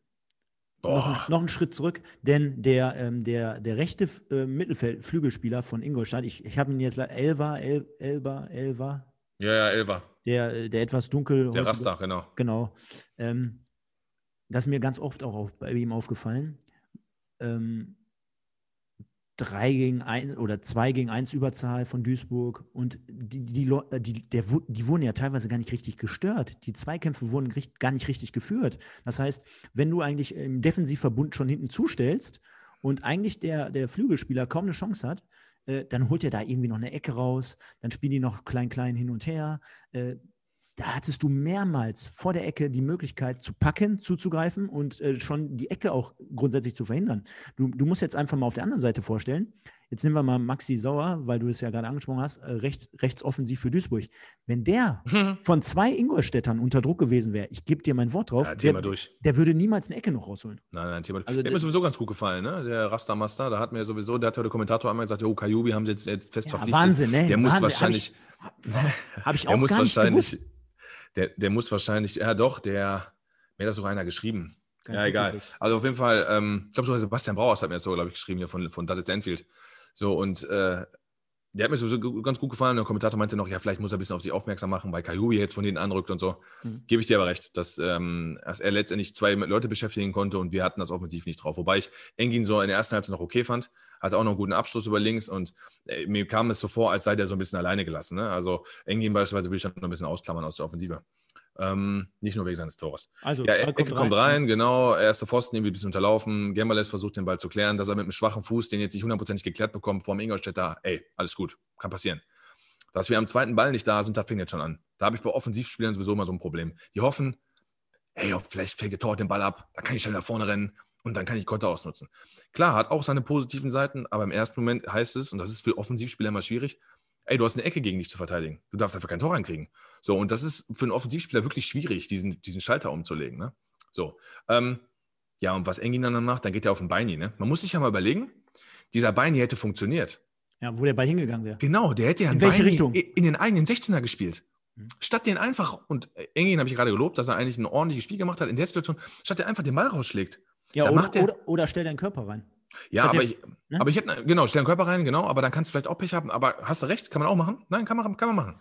Noch, noch einen Schritt zurück, denn der, ähm, der, der rechte äh, Mittelfeld-Flügelspieler von Ingolstadt, ich, ich habe ihn jetzt Elva, El, Elba, Elva. Ja, ja, Elva. Der, äh, der etwas dunkel. Der Raster, genau. Genau. Ähm, das ist mir ganz oft auch bei ihm aufgefallen. Ähm, 3 gegen 1 oder 2 gegen 1 Überzahl von Duisburg und die, die, äh, die, der, die wurden ja teilweise gar nicht richtig gestört. Die Zweikämpfe wurden gar nicht richtig geführt. Das heißt, wenn du eigentlich im Defensivverbund schon hinten zustellst und eigentlich der, der Flügelspieler kaum eine Chance hat, äh, dann holt er da irgendwie noch eine Ecke raus, dann spielen die noch klein, klein hin und her. Äh, da hattest du mehrmals vor der Ecke die Möglichkeit zu packen, zuzugreifen und äh, schon die Ecke auch grundsätzlich zu verhindern. Du, du, musst jetzt einfach mal auf der anderen Seite vorstellen, jetzt nehmen wir mal Maxi Sauer, weil du es ja gerade angesprochen hast, äh, rechts, rechtsoffensiv für Duisburg. Wenn der mhm. von zwei Ingolstädtern unter Druck gewesen wäre, ich gebe dir mein Wort drauf, ja, der, durch. der würde niemals eine Ecke noch rausholen. Nein, nein, Thema. Also, der hat mir sowieso ganz gut gefallen, ne? der Rastermaster, da hat mir sowieso, der hat ja der Kommentator einmal gesagt, oh, Kajubi haben sie jetzt, jetzt fest ja, verpflichtet. Wahnsinn, ne? Der muss Wahnsinn. wahrscheinlich... Habe ich, hab ich [laughs] auch der muss gar nicht wahrscheinlich, gewusst der, der muss wahrscheinlich, ja doch, der, mir hat das sogar einer geschrieben. Kein ja, egal. Also auf jeden Fall, ähm, ich glaube sogar Sebastian Brauers hat mir das so, glaube ich, geschrieben hier von, von Dallas Enfield. So, und äh, der hat mir so ganz gut gefallen. Der Kommentator meinte noch, ja, vielleicht muss er ein bisschen auf sich aufmerksam machen, weil Kajubi jetzt von denen anrückt und so. Mhm. Gebe ich dir aber recht, dass, ähm, dass, er letztendlich zwei Leute beschäftigen konnte und wir hatten das offensiv nicht drauf. Wobei ich Engin so in der ersten Halbzeit noch okay fand. Hatte auch noch einen guten Abschluss über links und äh, mir kam es so vor, als sei der so ein bisschen alleine gelassen. Ne? Also Engin beispielsweise würde ich dann noch ein bisschen ausklammern aus der Offensive. Ähm, nicht nur wegen seines Tores. Also, ja, Ecke kommt, kommt rein, genau. Erste Pfosten irgendwie ein bisschen unterlaufen. Gemmerles versucht den Ball zu klären, dass er mit einem schwachen Fuß, den jetzt nicht hundertprozentig geklärt bekommt, vor dem Ingolstädter, ey, alles gut, kann passieren. Dass wir am zweiten Ball nicht da sind, da fängt jetzt schon an. Da habe ich bei Offensivspielern sowieso immer so ein Problem. Die hoffen, ey, vielleicht fällt der Tor den Ball ab, dann kann ich schnell nach vorne rennen und dann kann ich Konter ausnutzen. Klar, hat auch seine positiven Seiten, aber im ersten Moment heißt es, und das ist für Offensivspieler immer schwierig, ey, du hast eine Ecke gegen dich zu verteidigen. Du darfst einfach kein Tor reinkriegen. So, und das ist für einen Offensivspieler wirklich schwierig, diesen, diesen Schalter umzulegen. Ne? So, ähm, ja, und was Engin dann macht, dann geht er auf den Beini. Ne? Man muss sich ja mal überlegen, dieser Beini hätte funktioniert. Ja, wo der Ball hingegangen wäre. Genau, der hätte ja in welche Beini Richtung? in den eigenen 16er gespielt. Mhm. Statt den einfach, und Engin habe ich gerade gelobt, dass er eigentlich ein ordentliches Spiel gemacht hat, in der Situation, statt der einfach den Ball rausschlägt Ja, oder, der- oder, oder stell deinen Körper rein. Ja, Hat aber der- ich, ne? aber ich hätte, genau, stell den Körper rein, genau, aber dann kannst du vielleicht auch Pech haben. Aber hast du recht, kann man auch machen? Nein, kann man, kann man machen.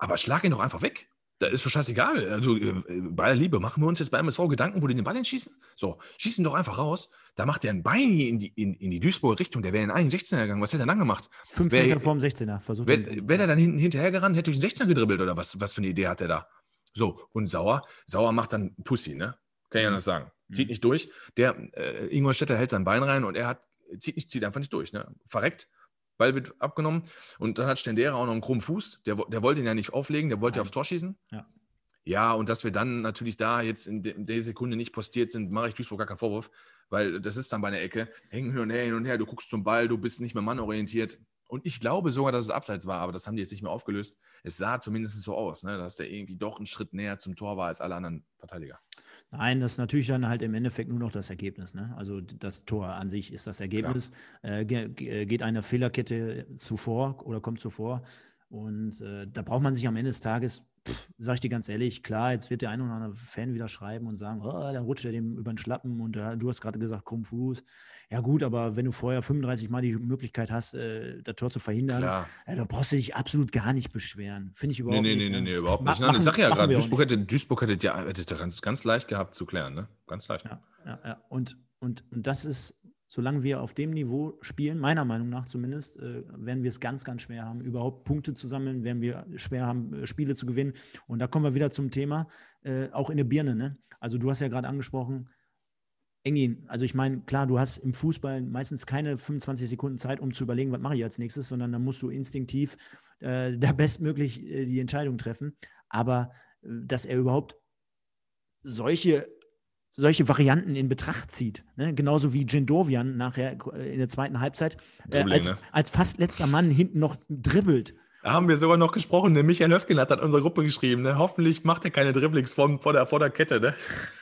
Aber schlag ihn doch einfach weg. Da ist doch scheißegal. Also, äh, bei aller Liebe, machen wir uns jetzt bei MSV Gedanken, wo die den Ball hinschießen? So, schießen doch einfach raus. Da macht er ein Bein in die, in, in die Duisburger Richtung. Der wäre in einen 16er gegangen. Was hätte er dann gemacht? Fünf Wer- Meter vorm 16er. Versucht Wäre wär der dann hinten hinterher gerannt, hätte durch den 16er gedribbelt oder was, was für eine Idee hat er da? So, und Sauer, Sauer macht dann Pussy, ne? Kann ich ja Mhm. anders sagen. Zieht Mhm. nicht durch. Der äh, Ingolstädter hält sein Bein rein und er hat, zieht, nicht, zieht einfach nicht durch, ne? Verreckt. Ball wird abgenommen und dann hat Stendera auch noch einen krummen Fuß. Der, der wollte ihn ja nicht auflegen, der wollte ja aufs Tor schießen. Ja. Ja, und dass wir dann natürlich da jetzt in, de, in der Sekunde nicht postiert sind, mache ich Duisburg gar keinen Vorwurf, weil das ist dann bei einer Ecke. Hängen hin und her, hin und her, du guckst zum Ball, du bist nicht mehr mannorientiert. Und ich glaube sogar, dass es abseits war, aber das haben die jetzt nicht mehr aufgelöst. Es sah zumindest so aus, ne, dass der irgendwie doch einen Schritt näher zum Tor war als alle anderen Verteidiger. Nein, das ist natürlich dann halt im Endeffekt nur noch das Ergebnis. Ne? Also das Tor an sich ist das Ergebnis. Äh, ge ge geht eine Fehlerkette zuvor oder kommt zuvor. Und äh, da braucht man sich am Ende des Tages, pff, sag ich dir ganz ehrlich, klar, jetzt wird der ein oder andere Fan wieder schreiben und sagen, oh, da rutscht er dem über den Schlappen und äh, du hast gerade gesagt, krumm Fuß. Ja gut, aber wenn du vorher 35 Mal die Möglichkeit hast, äh, das Tor zu verhindern, ja, da brauchst du dich absolut gar nicht beschweren. Finde ich Nee, überhaupt nee, nicht. nee, nee, ne? nee, überhaupt nicht. Nein, ich machen- sag ja machen gerade, Duisburg hätte, Duisburg hätte ja hätte ganz, ganz leicht gehabt zu klären, ne? Ganz leicht. Ja, ja, ja. Und, und, und das ist, solange wir auf dem Niveau spielen, meiner Meinung nach zumindest, äh, werden wir es ganz, ganz schwer haben, überhaupt Punkte zu sammeln, werden wir schwer haben, äh, Spiele zu gewinnen. Und da kommen wir wieder zum Thema, äh, auch in der Birne. Ne? Also du hast ja gerade angesprochen, Engin, also ich meine, klar, du hast im Fußball meistens keine 25 Sekunden Zeit, um zu überlegen, was mache ich als nächstes, sondern dann musst du instinktiv äh, da bestmöglich äh, die Entscheidung treffen. Aber äh, dass er überhaupt solche, solche Varianten in Betracht zieht, ne? genauso wie Jindovian nachher äh, in der zweiten Halbzeit äh, als, ne? als fast letzter Mann hinten noch dribbelt. Da haben wir sogar noch gesprochen, der Michael Höfgen hat an unsere Gruppe geschrieben, ne? Hoffentlich macht er keine Dribblings vor, vor, der, vor der Kette, ne?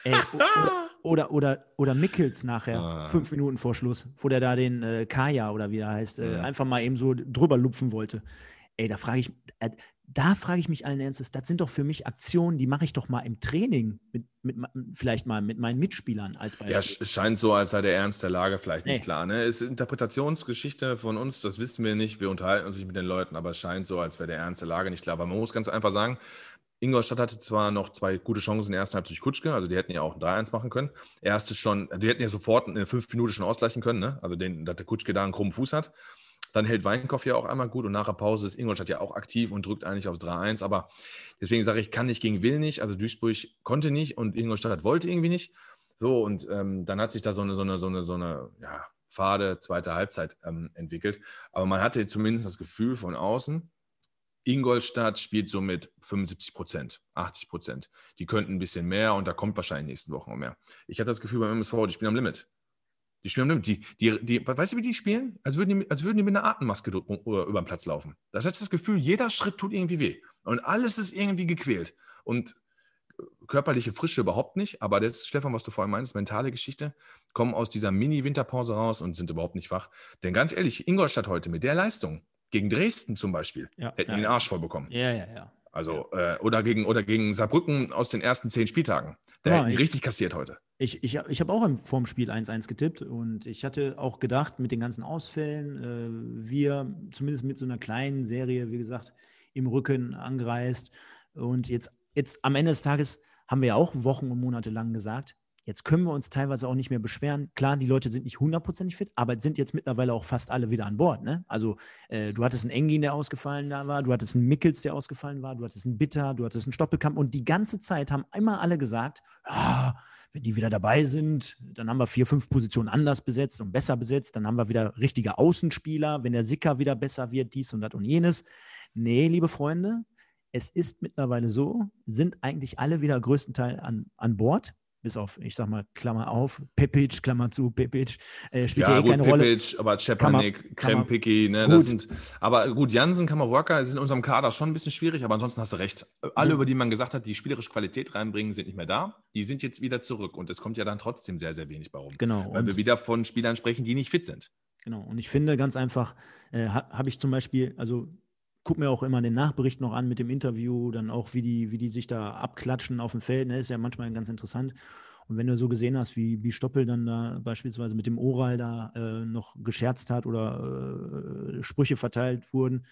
Ey, oder, oder, oder, oder Mickels nachher, Ah. fünf Minuten vor Schluss, wo der da den äh, Kaya oder wie er heißt, äh, Mhm. einfach mal eben so drüber lupfen wollte. Ey, da frage ich, äh, da frage ich mich allen Ernstes, das sind doch für mich Aktionen, die mache ich doch mal im Training, mit, mit, vielleicht mal mit meinen Mitspielern als Beispiel. Ja, es scheint so, als sei der Ernst der Lage vielleicht nicht Nee. klar. Ne? Es ist Interpretationsgeschichte von uns, das wissen wir nicht. Wir unterhalten uns nicht mit den Leuten, aber es scheint so, als wäre der Ernst der Lage nicht klar. Weil man muss ganz einfach sagen, Ingolstadt hatte zwar noch zwei gute Chancen in der ersten Halbzeit durch Kutschke, also die hätten ja auch ein 3-1 machen können. Erste schon, die hätten ja sofort in fünf Minuten schon ausgleichen können, ne? also den, dass der Kutschke da einen krummen Fuß hat. Dann hält Weinkoff ja auch einmal gut und nach der Pause ist Ingolstadt ja auch aktiv und drückt eigentlich auf 3-1. Aber deswegen sage ich, kann nicht gegen Will nicht. Also Duisburg konnte nicht und Ingolstadt wollte irgendwie nicht. So, und ähm, dann hat sich da so eine, so eine, so eine, so eine ja, fade zweite Halbzeit ähm, entwickelt. Aber man hatte zumindest das Gefühl von außen, Ingolstadt spielt so mit 75 Prozent, 80 Prozent. Die könnten ein bisschen mehr und da kommt wahrscheinlich nächsten Wochen mehr. Ich hatte das Gefühl beim MSV, die spielen am Limit. Die spielen am. Die, die, die, weißt du, wie die spielen? Als würden die, als würden die mit einer Atemmaske über den Platz laufen. Das hat das Gefühl, jeder Schritt tut irgendwie weh. Und alles ist irgendwie gequält. Und äh, körperliche Frische überhaupt nicht. Aber jetzt, Stefan, was du vorhin meinst, mentale Geschichte, kommen aus dieser Mini-Winterpause raus und sind überhaupt nicht wach. Denn ganz ehrlich, Ingolstadt heute mit der Leistung, gegen Dresden zum Beispiel, Ja, hätten ja, die den. Arsch voll bekommen. Ja, ja, ja. Also, äh, oder, gegen, oder gegen Saarbrücken aus den ersten zehn Spieltagen. Da Ja, ich- richtig kassiert heute. Ich, ich, ich habe auch im, vorm Spiel 1-1 getippt und ich hatte auch gedacht, mit den ganzen Ausfällen, äh, wir zumindest mit so einer kleinen Serie, wie gesagt, im Rücken angereist. Und jetzt, jetzt am Ende des Tages haben wir ja auch Wochen und Monate lang gesagt, jetzt können wir uns teilweise auch nicht mehr beschweren. Klar, die Leute sind nicht hundertprozentig fit, aber sind jetzt mittlerweile auch fast alle wieder an Bord. Ne? Also äh, du hattest einen Engin, der ausgefallen da war, du hattest einen Mickels, der ausgefallen war, du hattest einen Bitter, du hattest einen Stoppelkamp und die ganze Zeit haben immer alle gesagt, ah, wenn die wieder dabei sind, dann haben wir vier, fünf Positionen anders besetzt und besser besetzt. Dann haben wir wieder richtige Außenspieler, wenn der Sicker wieder besser wird, dies und das und jenes. Nee, liebe Freunde, es ist mittlerweile so, sind eigentlich alle wieder größtenteils an, an Bord. Bis auf, ich sag mal, Klammer auf, Pepic, Klammer zu, Pepic, äh, spielt ja, Ja, eh gut, keine Rolle. Pipic, aber man- Krempicki, ne, Gut. das sind, aber gut, Jansen, Kammerworker sind in unserem Kader schon ein bisschen schwierig, aber ansonsten hast du recht. Alle, Mhm. über die man gesagt hat, die spielerische Qualität reinbringen, sind nicht mehr da. Die sind jetzt wieder zurück und es kommt ja dann trotzdem sehr, sehr wenig bei rum. Genau. Weil wir wieder von Spielern sprechen, die nicht fit sind. Genau. Und ich finde ganz einfach, äh, ha, habe ich zum Beispiel, also guck mir auch immer den Nachbericht noch an mit dem Interview, dann auch, wie die, wie die sich da abklatschen auf dem Feld, ne, ist ja manchmal ganz interessant. Und wenn du so gesehen hast, wie, wie Stoppel dann da beispielsweise mit dem Oral da äh, noch gescherzt hat oder äh, Sprüche verteilt wurden,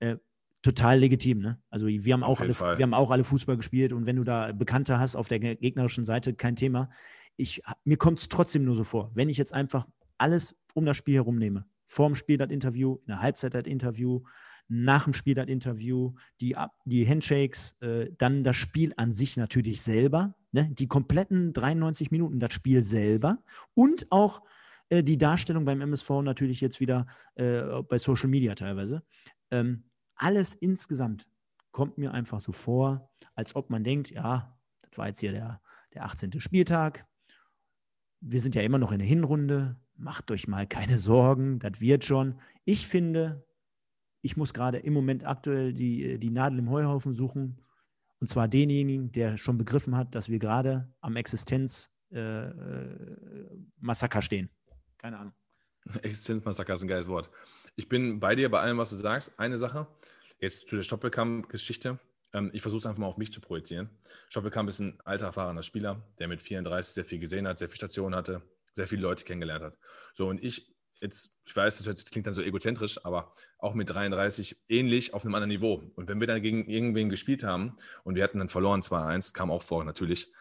äh, total legitim. Ne? Also wir haben, auch alle, wir haben auch alle Fußball gespielt und wenn du da Bekannte hast auf der gegnerischen Seite, kein Thema. Ich, mir kommt es trotzdem nur so vor, wenn ich jetzt einfach alles um das Spiel herum nehme. Vor dem Spiel das Interview, in der Halbzeit das Interview, nach dem Spiel das Interview, die, die Handshakes, äh, dann das Spiel an sich natürlich selber, ne? die kompletten 93 Minuten das Spiel selber und auch äh, die Darstellung beim MSV natürlich jetzt wieder äh, bei Social Media teilweise. Ähm, alles insgesamt kommt mir einfach so vor, als ob man denkt, ja, das war jetzt hier der, der 18. Spieltag. Wir sind ja immer noch in der Hinrunde. Macht euch mal keine Sorgen, das wird schon. Ich finde, ich muss gerade im Moment aktuell die, die Nadel im Heuhaufen suchen. Und zwar denjenigen, der schon begriffen hat, dass wir gerade am Existenzmassaker äh, äh, stehen. Keine Ahnung. [laughs] Existenzmassaker ist ein geiles Wort. Ich bin bei dir bei allem, was du sagst. Eine Sache, jetzt zu der Stoppelkamp-Geschichte. Ähm, ich versuche es einfach mal auf mich zu projizieren. Stoppelkamp ist ein alter, erfahrener Spieler, der mit 34 sehr viel gesehen hat, sehr viele Stationen hatte, sehr viele Leute kennengelernt hat. So, und ich jetzt, ich weiß, das klingt dann so egozentrisch, aber auch mit 33 ähnlich auf einem anderen Niveau. Und wenn wir dann gegen irgendwen gespielt haben und wir hatten dann verloren 2-1, kam auch vor natürlich,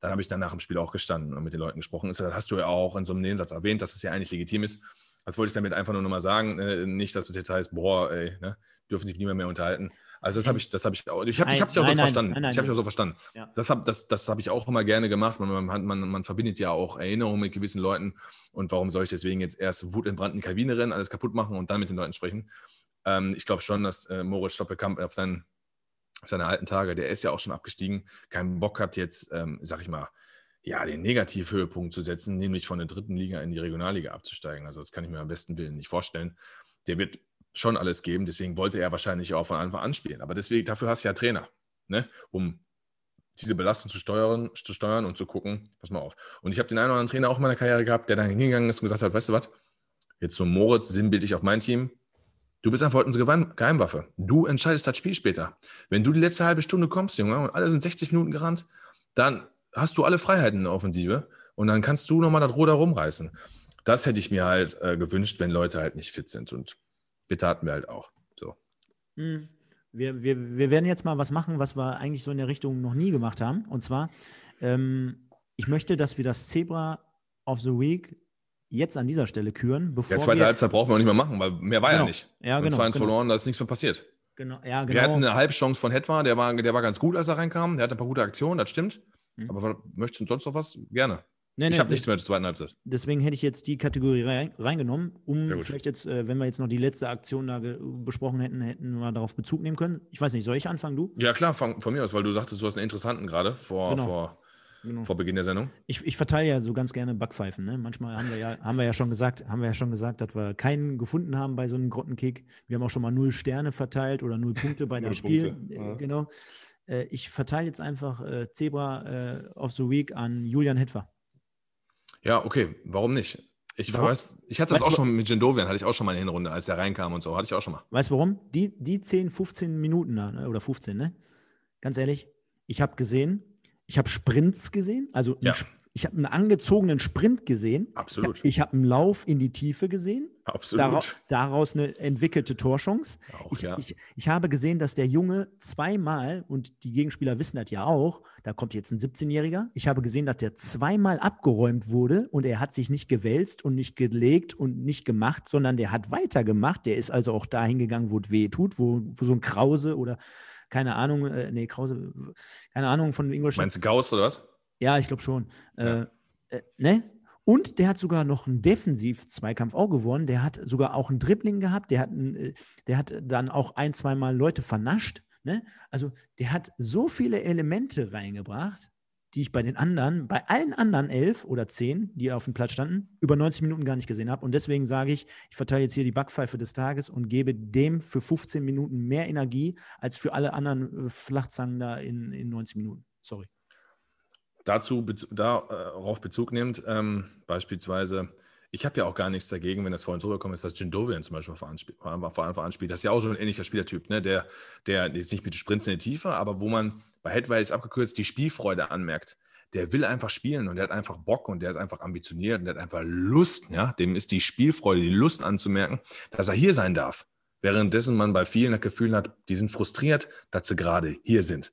dann habe ich dann nach dem Spiel auch gestanden und mit den Leuten gesprochen. Das hast du ja auch in so einem Nebensatz erwähnt, dass es ja eigentlich legitim ist, das wollte ich damit einfach nur nochmal sagen. Äh, nicht, dass es jetzt heißt, boah, ey, ne, dürfen sich niemand mehr unterhalten. Also das habe ich, das habe ich auch, ich habe ich hab dich auch so verstanden. Ich habe dich auch so verstanden. Das habe das, das hab ich auch immer gerne gemacht. Man, man, man, man verbindet ja auch Erinnerungen mit gewissen Leuten. Und warum soll ich deswegen jetzt erst wutentbrannten Kabine rennen, alles kaputt machen und dann mit den Leuten sprechen? Ähm, ich glaube schon, dass äh, Moritz Stoppelkamp auf seinen, auf seine alten Tage, der ist ja auch schon abgestiegen, keinen Bock hat jetzt, ähm, sag ich mal, ja, den Negativhöhepunkt zu setzen, nämlich von der dritten Liga in die Regionalliga abzusteigen. Also das kann ich mir am besten Willen nicht vorstellen. Der wird schon alles geben, deswegen wollte er wahrscheinlich auch von Anfang an spielen. Aber deswegen, dafür hast du ja Trainer, ne? um diese Belastung zu steuern, zu steuern und zu gucken, pass mal auf. Und ich habe den einen oder anderen Trainer auch in meiner Karriere gehabt, der dann hingegangen ist und gesagt hat, weißt du was, jetzt so Moritz, sinnbildlich auf mein Team, du bist einfach heute unsere Geheimwaffe. Du entscheidest das Spiel später. Wenn du die letzte halbe Stunde kommst, Junge, und alle sind 60 Minuten gerannt, dann hast du alle Freiheiten in der Offensive und dann kannst du nochmal das Ruder rumreißen. Das hätte ich mir halt äh, gewünscht, wenn Leute halt nicht fit sind und bitte hatten wir halt auch. So. Mhm. Wir, wir, wir werden jetzt mal was machen, was wir eigentlich so in der Richtung noch nie gemacht haben. Und zwar, ähm, ich möchte, dass wir das Zebra of the Week jetzt an dieser Stelle küren. Bevor ja, zweite wir, Halbzeit brauchen wir auch nicht mehr machen, weil mehr war genau. ja nicht. Ja, genau. 2-1 genau. verloren, da ist nichts mehr passiert. Genau, ja, genau. Wir hatten eine Halbchance von Hetwa, der war, der war ganz gut, als er reinkam. Der hatte ein paar gute Aktionen, das stimmt. Mhm. Aber möchtest du sonst noch was? Gerne. Nee, ich nee, habe nichts mehr zur zweiten Halbzeit. Deswegen hätte ich jetzt die Kategorie reingenommen, um vielleicht jetzt, äh, wenn wir jetzt noch die letzte Aktion da besprochen hätten, hätten wir darauf Bezug nehmen können. Ich weiß nicht, soll ich anfangen, du? Ja, klar, fang von mir aus, weil du sagtest, du hast einen interessanten gerade vor, genau. vor, genau. vor Beginn der Sendung. Ich, ich verteile ja so ganz gerne Backpfeifen. Ne? Manchmal haben wir, ja, haben wir ja schon gesagt, haben wir ja schon gesagt, dass wir keinen gefunden haben bei so einem Grottenkick. Wir haben auch schon mal null Sterne verteilt oder null Punkte bei [laughs] dem Spiel. Ja. Genau. Äh, ich verteile jetzt einfach äh, Zebra äh, of the Week an Julian Hetfer. Ja, okay, warum nicht? Ich, weiß, ich hatte das weißt auch schon mit Jendovian, hatte ich auch schon mal in der Runde, als er reinkam und so, hatte ich auch schon mal. Weißt du warum? Die, die 10, 15 Minuten da, ne, oder 15, ne? Ganz ehrlich, ich habe gesehen, ich habe Sprints gesehen, also ja. Ich habe einen angezogenen Sprint gesehen. Absolut. Ich habe einen Lauf in die Tiefe gesehen. Absolut. Daraus, daraus eine entwickelte Torchance. Auch, ich, ja. ich, ich, habe gesehen, dass der Junge zweimal, und die Gegenspieler wissen das ja auch, da kommt jetzt ein 17-Jähriger. Ich habe gesehen, dass der zweimal abgeräumt wurde und er hat sich nicht gewälzt und nicht gelegt und nicht gemacht, sondern der hat weitergemacht. Der ist also auch dahin gegangen, wo es weh tut, wo, wo so ein Krause oder keine Ahnung, äh, nee, Krause, keine Ahnung von Ingolstadt. Meinst du Gauss oder was? Ja, ich glaube schon. Ja. Äh, äh, ne? Und der hat sogar noch einen Defensiv-Zweikampf auch gewonnen. Der hat sogar auch einen Dribbling gehabt. Der hat, äh, der hat dann auch ein, zweimal Leute vernascht. Ne? Also der hat so viele Elemente reingebracht, die ich bei den anderen, bei allen anderen elf oder zehn, die auf dem Platz standen, über 90 Minuten gar nicht gesehen habe. Und deswegen sage ich, ich verteile jetzt hier die Backpfeife des Tages und gebe dem für 15 Minuten mehr Energie als für alle anderen äh, Flachzangen da in, in 90 Minuten. Sorry dazu darauf Bezug nimmt, ähm, beispielsweise, ich habe ja auch gar nichts dagegen, wenn das vorhin drüber kommt, ist, dass Jindovian zum Beispiel vor Anfang anspielt. Das ist ja auch so ein ähnlicher Spielertyp, ne? der, der jetzt nicht mit Sprints in die Tiefe, aber wo man bei Headway ist abgekürzt die Spielfreude anmerkt. der will einfach spielen und der hat einfach Bock und der ist einfach ambitioniert und der hat einfach Lust, ja. Dem ist die Spielfreude, die Lust anzumerken, dass er hier sein darf. Währenddessen man bei vielen das Gefühl hat, die sind frustriert, dass sie gerade hier sind.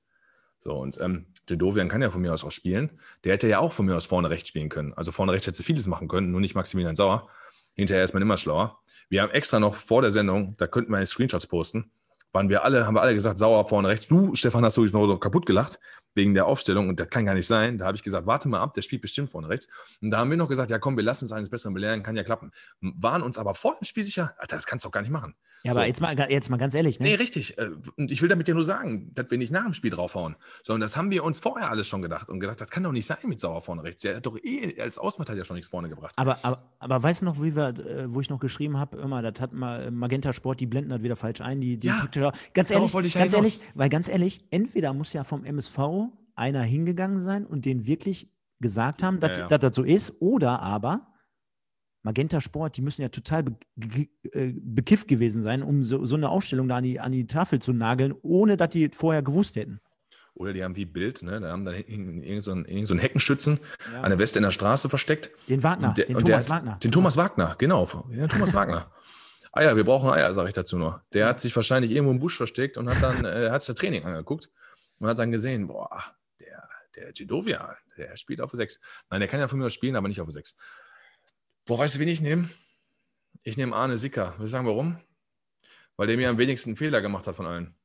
So, und ähm, Jedovian kann ja von mir aus auch spielen. Der hätte ja auch von mir aus vorne rechts spielen können. Also vorne rechts hätte sie vieles machen können, nur nicht Maximilian Sauer. Hinterher ist man immer schlauer. Wir haben extra noch vor der Sendung, da könnten wir Screenshots posten, waren wir alle, haben wir alle gesagt, Sauer vorne rechts. Du, Stefan, hast sowieso so kaputt gelacht wegen der Aufstellung und das kann gar nicht sein. Da habe ich gesagt, warte mal ab, der spielt bestimmt vorne rechts. Und da haben wir noch gesagt, ja komm, wir lassen uns eines Besseren belehren, kann ja klappen. Waren uns aber vor dem Spiel sicher, Alter, das kannst du doch gar nicht machen. Ja, aber so. jetzt, mal, jetzt mal ganz ehrlich. Ne? Nee, richtig. Äh, und ich will damit ja nur sagen, dass wir nicht nach dem Spiel draufhauen, sondern das haben wir uns vorher alles schon gedacht und gedacht, das kann doch nicht sein mit Sauer vorne rechts. Der hat doch eh als Ausmacht ja schon nichts vorne gebracht. Aber, aber, aber weißt du noch, wie wir, äh, wo ich noch geschrieben habe, immer, das hat mal Magenta Sport, die blenden das wieder falsch ein. Die, die ja, ganz ehrlich, ganz ehrlich, weil ganz ehrlich, entweder muss ja vom MSV einer hingegangen sein und den wirklich gesagt haben, dass, ja, ja. dass das so ist, oder aber Magenta Sport, die müssen ja total be äh, bekifft gewesen sein, um so, so, eine Ausstellung da an die, an die Tafel zu nageln, ohne dass die vorher gewusst hätten. Oder die haben wie Bild, ne? da haben dann irgendeinen so einen, so Heckenschützen ja. an der Weste in der Straße versteckt. Den Wagner, der, den Thomas Wagner. Den Thomas Wagner, genau. Den Thomas [laughs] Wagner. Eier, wir brauchen Eier, sage ich dazu nur. Der hat sich wahrscheinlich irgendwo im Busch versteckt und hat dann, äh, hat sich das Training angeguckt und hat dann gesehen, boah, der, der Gidovia, der spielt auf 6. Nein, der kann ja von mir aus spielen, aber nicht auf 6. Boah, weißt du, wen ich nehme? Ich nehme Arne Sicker. Will ich sagen, warum? Weil der mir am wenigsten Fehler gemacht hat von allen.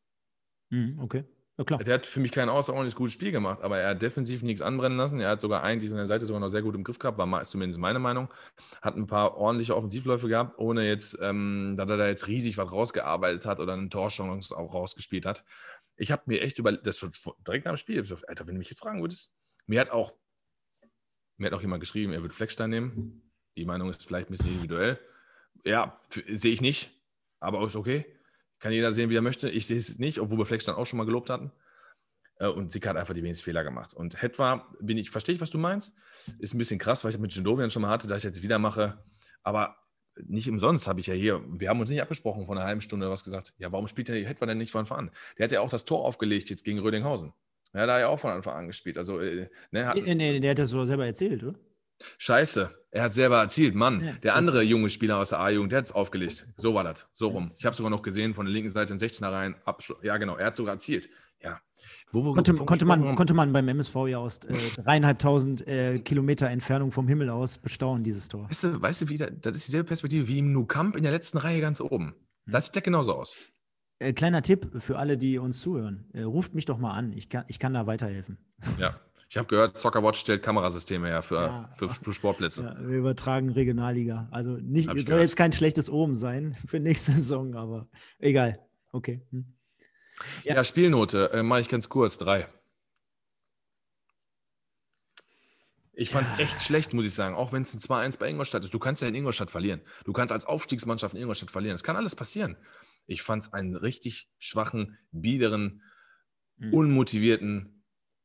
Mhm, okay. Ja, klar. Der hat für mich kein außerordentlich gutes Spiel gemacht, aber er hat defensiv nichts anbrennen lassen. Er hat sogar eigentlich seine Seite sogar noch sehr gut im Griff gehabt, war zumindest meine Meinung. Hat ein paar ordentliche Offensivläufe gehabt, ohne jetzt, ähm, dass er da jetzt riesig was rausgearbeitet hat oder einen Torchance auch rausgespielt hat. Ich habe mir echt über das direkt nach dem Spiel, Alter, wenn du mich jetzt fragen würdest, mir hat auch, mir hat auch jemand geschrieben, er würde Fleckstein nehmen. Die Meinung ist vielleicht ein bisschen individuell. Ja, sehe ich nicht, aber ist okay. Kann jeder sehen, wie er möchte. Ich sehe es nicht, obwohl wir Flex dann auch schon mal gelobt hatten. Äh, und Sick hat einfach die wenigsten Fehler gemacht. Und Hetwa, bin ich, verstehe ich, was du meinst. Ist ein bisschen krass, weil ich das mit Jindovian schon mal hatte, dass ich jetzt wieder mache. Aber nicht umsonst habe ich ja hier, wir haben uns nicht abgesprochen vor einer halben Stunde was gesagt. Ja, warum spielt der Hetwa denn nicht von Anfang an? Der hat ja auch das Tor aufgelegt jetzt gegen Rödinghausen. Ja, da hat er ja auch von Anfang an gespielt. Also, äh, ne, hat, nee, nee, der hat das so selber erzählt, oder? Scheiße, er hat selber erzielt. Mann, ja, der andere junge Spieler aus der A-Jugend, der hat es aufgelegt. So war das. So rum. Ich habe sogar noch gesehen, von der linken Seite in 16er rein. Ja, genau, er hat sogar erzielt. Ja. Wo, wo, konnte, konnte, man, konnte man beim MSV ja aus äh, dreieinhalbtausend äh, Kilometer Entfernung vom Himmel aus bestaunen, dieses Tor. Weißt du, weißt du wie, das ist dieselbe Perspektive wie im Nukamp in der letzten Reihe ganz oben. Hm. Das sieht ja genauso aus. Äh, kleiner Tipp für alle, die uns zuhören. Äh, ruft mich doch mal an. Ich kann, ich kann da weiterhelfen. Ja. [laughs] Ich habe gehört, Soccerwatch stellt Kamerasysteme her für, ja, für, für, Sportplätze. Ja, wir übertragen Regionalliga. Also nicht, soll gehört. jetzt kein schlechtes Oben sein für nächste [laughs] Saison, aber egal. Okay. Hm. Ja. ja, Spielnote äh, mache ich ganz kurz. Drei. Ich fand es echt schlecht, muss ich sagen. Auch wenn es ein 2-1 bei Ingolstadt ist. Du kannst ja in Ingolstadt verlieren. Du kannst als Aufstiegsmannschaft in Ingolstadt verlieren. Es kann alles passieren. Ich fand es einen richtig schwachen, biederen, mhm. unmotivierten,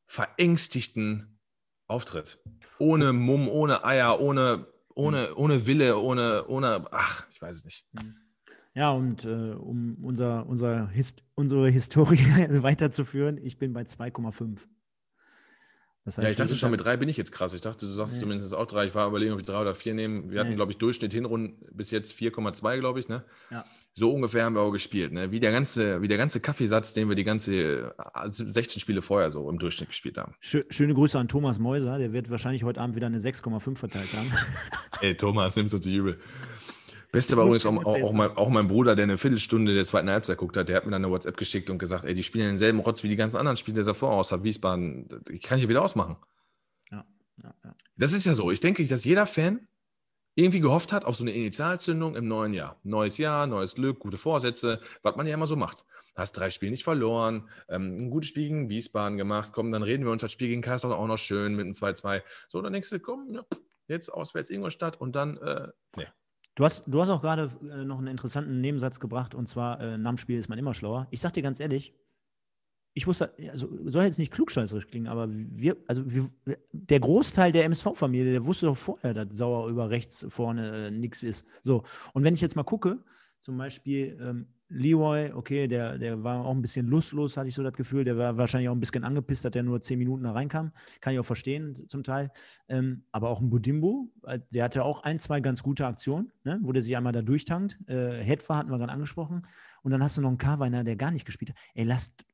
verängstigten Auftritt. Ohne Mumm, ohne Eier, ohne, ohne, ohne Wille, ohne, ohne, ach, ich weiß es nicht. Ja, und äh, um unser, unser Hist unsere Historie [laughs] weiterzuführen, ich bin bei 2,5. Das heißt, ja, ich dachte schon, mit drei bin ich jetzt krass. Ich dachte, du sagst nee. zumindest auch drei. Ich war überlegen, ob ich drei oder vier nehme. Wir hatten, nee. glaube ich, Durchschnitt Hinrunden bis jetzt 4,2, glaube ich. Ne? Ja. So ungefähr haben wir auch gespielt. Ne? Wie, der ganze, wie der ganze Kaffeesatz, den wir die ganze 16 äh, Spiele vorher so im Durchschnitt gespielt haben. Schöne Grüße an Thomas Mäuser. Der wird wahrscheinlich heute Abend wieder eine 6,5 verteilt haben. [laughs] Ey, Thomas, nimmst du zu übel. Beste war übrigens auch, auch, mein, auch, mein, Bruder, der eine Viertelstunde der zweiten Halbzeit guckt hat, der hat mir dann eine WhatsApp geschickt und gesagt, ey, die spielen denselben Rotz wie die ganzen anderen Spiele davor aus, hat Wiesbaden, ich kann hier wieder ausmachen. Ja, ja, ja. Das ist ja so. Ich denke, dass jeder Fan irgendwie gehofft hat auf so eine Initialzündung im neuen Jahr. Neues Jahr, neues Glück, gute Vorsätze, was man ja immer so macht. Hast drei Spiele nicht verloren, ähm, ein gutes Spiel gegen Wiesbaden gemacht, komm, dann reden wir uns das Spiel gegen Kassel auch noch schön mit einem 2-2. So, dann denkst du, komm, ja, jetzt auswärts Ingolstadt und dann, äh, nee. Du hast, du hast auch gerade äh, noch einen interessanten Nebensatz gebracht und zwar, äh, nach ist man immer schlauer. Ich sag dir ganz ehrlich, ich wusste, also soll jetzt nicht klugscheißerisch klingen, aber wir, also wir, der Großteil der MSV-Familie, der wusste doch vorher, dass Sauer über rechts vorne äh, nichts ist. So, und wenn ich jetzt mal gucke, Zum Beispiel ähm, Leroy, okay, der, der war auch ein bisschen lustlos, hatte ich so das Gefühl. Der war wahrscheinlich auch ein bisschen angepisst, dass der nur zehn Minuten da reinkam. Kann ich auch verstehen, zum Teil. Ähm, aber auch ein Budimbo, äh, der hatte auch ein, zwei ganz gute Aktionen, ne, wo der sich einmal da durchtankt. Äh, Hetfer hatten wir gerade angesprochen. Und dann hast du noch einen Carweiner, der gar nicht gespielt hat. Ey, lasst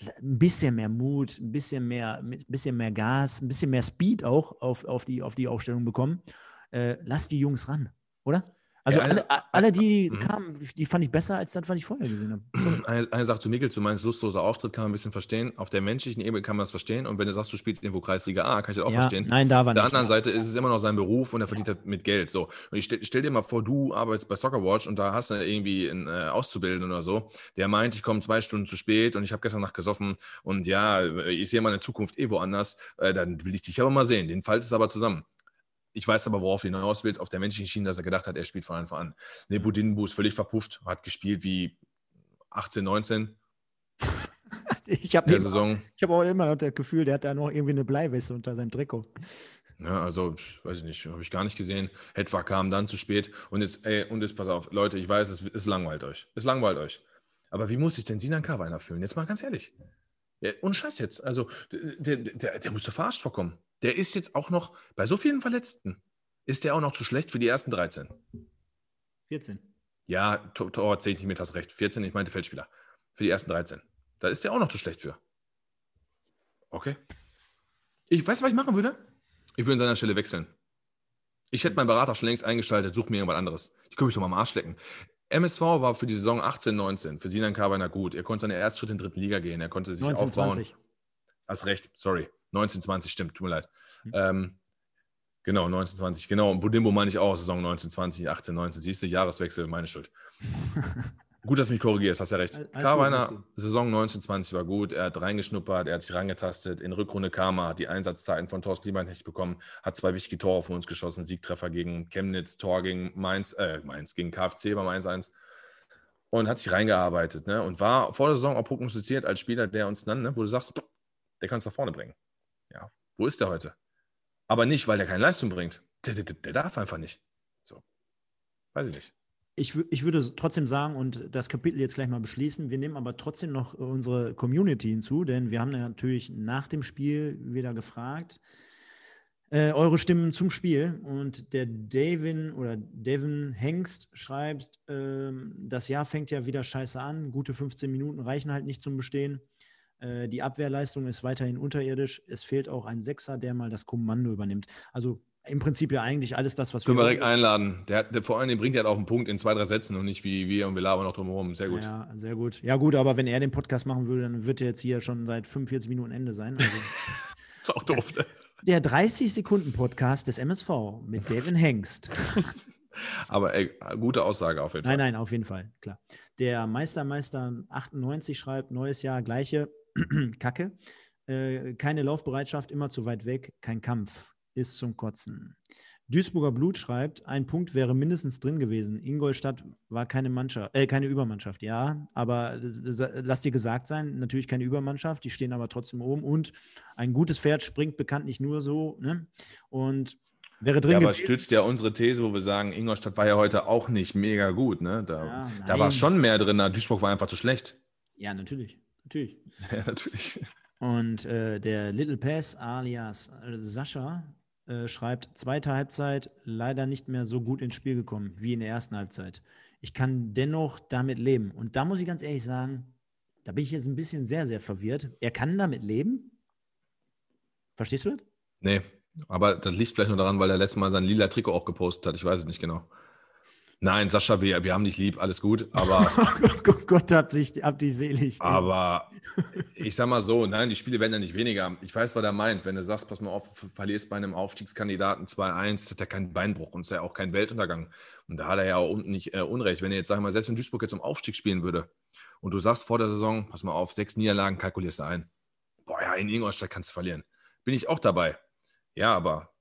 ein bisschen mehr Mut, ein bisschen mehr, ein bisschen mehr Gas, ein bisschen mehr Speed auch auf, auf, die, auf die Aufstellung bekommen. Äh, lass die Jungs ran, oder? Also ja, alle, alle, die mhm. kamen, die fand ich besser als das, was ich vorher gesehen habe. [clears throat] Eine, eine Sache zu Mikkel, du meinst lustloser Auftritt kann man ein bisschen verstehen. Auf der menschlichen Ebene kann man das verstehen. Und wenn du sagst, du spielst irgendwo Kreisliga A, kann ich das auch ja, verstehen. Nein, da war Auf der anderen Seite ist es immer noch sein Beruf und er verdient ja. mit Geld. So. Und ich stell, stell, dir mal vor, du arbeitest bei Soccerwatch und da hast du irgendwie einen äh, Auszubildenden oder so, der meint, ich komme zwei Stunden zu spät und ich habe gestern Nacht gesoffen und ja, ich sehe meine Zukunft eh woanders, äh, dann will ich dich aber mal sehen. Den faltet es aber zusammen. Ich weiß aber, worauf du hinaus willst, auf der menschlichen Schiene, dass er gedacht hat, er spielt von Anfang an. Ne, Budinbu ist völlig verpufft, hat gespielt wie 18, 19. [laughs] ich habe hab auch immer das Gefühl, der hat da noch irgendwie eine Bleiweste unter seinem Trikot. Ja, also, weiß ich nicht, habe ich gar nicht gesehen. Hetwa kam dann zu spät und jetzt, ey, und jetzt pass auf, Leute, ich weiß, es, es langweilt euch. Es langweilt euch. Aber wie muss sich denn Sinan Karweiner fühlen? Jetzt mal ganz ehrlich. Ja, ohne Scheiß jetzt. Also, der, der, der musste verarscht vorkommen. Der ist jetzt auch noch, bei so vielen Verletzten, ist der auch noch zu schlecht für die ersten 13. 14. Ja, Torwart 10 nicht hast recht. 14, ich meinte Feldspieler. Für die ersten 13. Da ist der auch noch zu schlecht für. Okay. Ich weiß, was ich machen würde. Ich würde an seiner Stelle wechseln. Ich hätte meinen Berater schon längst eingeschaltet, such mir irgendwas anderes. Ich könnte mich doch mal am Arsch lecken. MSV war für die Saison 18, 19 für Sinan Karbeiner gut. Er konnte seine Erstschritte in der dritten Liga gehen. Er konnte sich 19, aufbauen. 20. Hast recht, sorry. 1920 stimmt, tut mir leid. Mhm. Ähm, genau, 1920, genau. Und Budimbo meine ich auch, Saison 1920, 18, 19. Siehst du, Jahreswechsel, meine Schuld. [laughs] gut, dass du mich korrigierst, hast ja recht. Karweiner, Saison 1920 war gut. Er hat reingeschnuppert, er hat sich reingetastet. In Rückrunde kam er, hat die Einsatzzeiten von Thorsten Liebrecht bekommen, hat zwei wichtige Tore für uns geschossen. Siegtreffer gegen Chemnitz, Tor gegen Mainz, äh, Mainz, gegen KfC beim 1-1 und hat sich reingearbeitet ne? und war vor der Saison auch prognostiziert als Spieler, der uns dann, ne, wo du sagst, der kann uns nach vorne bringen. Ja, wo ist der heute? Aber nicht, weil der keine Leistung bringt. Der, der, der darf einfach nicht. So. Weiß ich nicht. Ich, ich, würde trotzdem sagen und das Kapitel jetzt gleich mal beschließen. Wir nehmen aber trotzdem noch unsere Community hinzu, denn wir haben natürlich nach dem Spiel wieder gefragt, äh, eure Stimmen zum Spiel. Und der Davin oder Devin Hengst schreibt, äh, das Jahr fängt ja wieder scheiße an. Gute 15 Minuten reichen halt nicht zum Bestehen. Äh, die Abwehrleistung ist weiterhin unterirdisch. Es fehlt auch ein Sechser, der mal das Kommando übernimmt. Also im Prinzip ja eigentlich alles das, was Können wir direkt einladen. Der, der, vor allem, den bringt ja auf den Punkt in zwei, drei Sätzen und nicht wie wir und wir labern noch drumherum. Sehr gut. Ja, sehr gut. Ja, gut, aber wenn er den Podcast machen würde, dann wird er jetzt hier schon seit 45 Minuten Ende sein. Also, [laughs] ist auch doof. Ne? Der 30-Sekunden-Podcast des MSV mit Devin Hengst. [laughs] aber ey, gute Aussage auf jeden Fall. Nein, nein, auf jeden Fall, klar. Der Meistermeister 98 schreibt, neues Jahr, gleiche [clears throat] Kacke. Äh, keine Laufbereitschaft, immer zu weit weg, kein Kampf. Ist zum Kotzen. Duisburger Blut schreibt, ein Punkt wäre mindestens drin gewesen. Ingolstadt war keine Mannschaft, äh, keine Übermannschaft, ja, aber lass dir gesagt sein, natürlich keine Übermannschaft, die stehen aber trotzdem oben und ein gutes Pferd springt bekanntlich nur so, ne? Und wäre drin. Ja, aber stützt ja unsere These, wo wir sagen, Ingolstadt war ja heute auch nicht mega gut, ne? Da, ja, da war schon mehr drin, Duisburg war einfach zu schlecht. Ja, natürlich. Natürlich. [laughs] Ja, natürlich. Und äh, der Little Pass alias Sascha äh, schreibt, zweite Halbzeit leider nicht mehr so gut ins Spiel gekommen wie in der ersten Halbzeit. Ich kann dennoch damit leben. Und da muss ich ganz ehrlich sagen, da bin ich jetzt ein bisschen sehr, sehr verwirrt. Er kann damit leben? Verstehst du das? Nee, aber das liegt vielleicht nur daran, weil er letztes Mal sein lila Trikot auch gepostet hat. Ich weiß es nicht genau. Nein, Sascha, wir, wir haben dich lieb, alles gut, aber. [laughs] oh Gott, hab dich, hab dich selig. Aber [laughs] ich sag mal so, nein, die Spiele werden ja nicht weniger. Ich weiß, was er meint. Wenn du sagst, pass mal auf, verlierst bei einem Aufstiegskandidaten 2-1, hat er keinen Beinbruch und ist ja auch kein Weltuntergang. Und da hat er ja auch nicht äh, Unrecht. Wenn er jetzt, sag mal, selbst wenn Duisburg jetzt um Aufstieg spielen würde und du sagst vor der Saison, pass mal auf, sechs Niederlagen kalkulierst du ein. Boah, ja, in Ingolstadt kannst du verlieren. Bin ich auch dabei. Ja, aber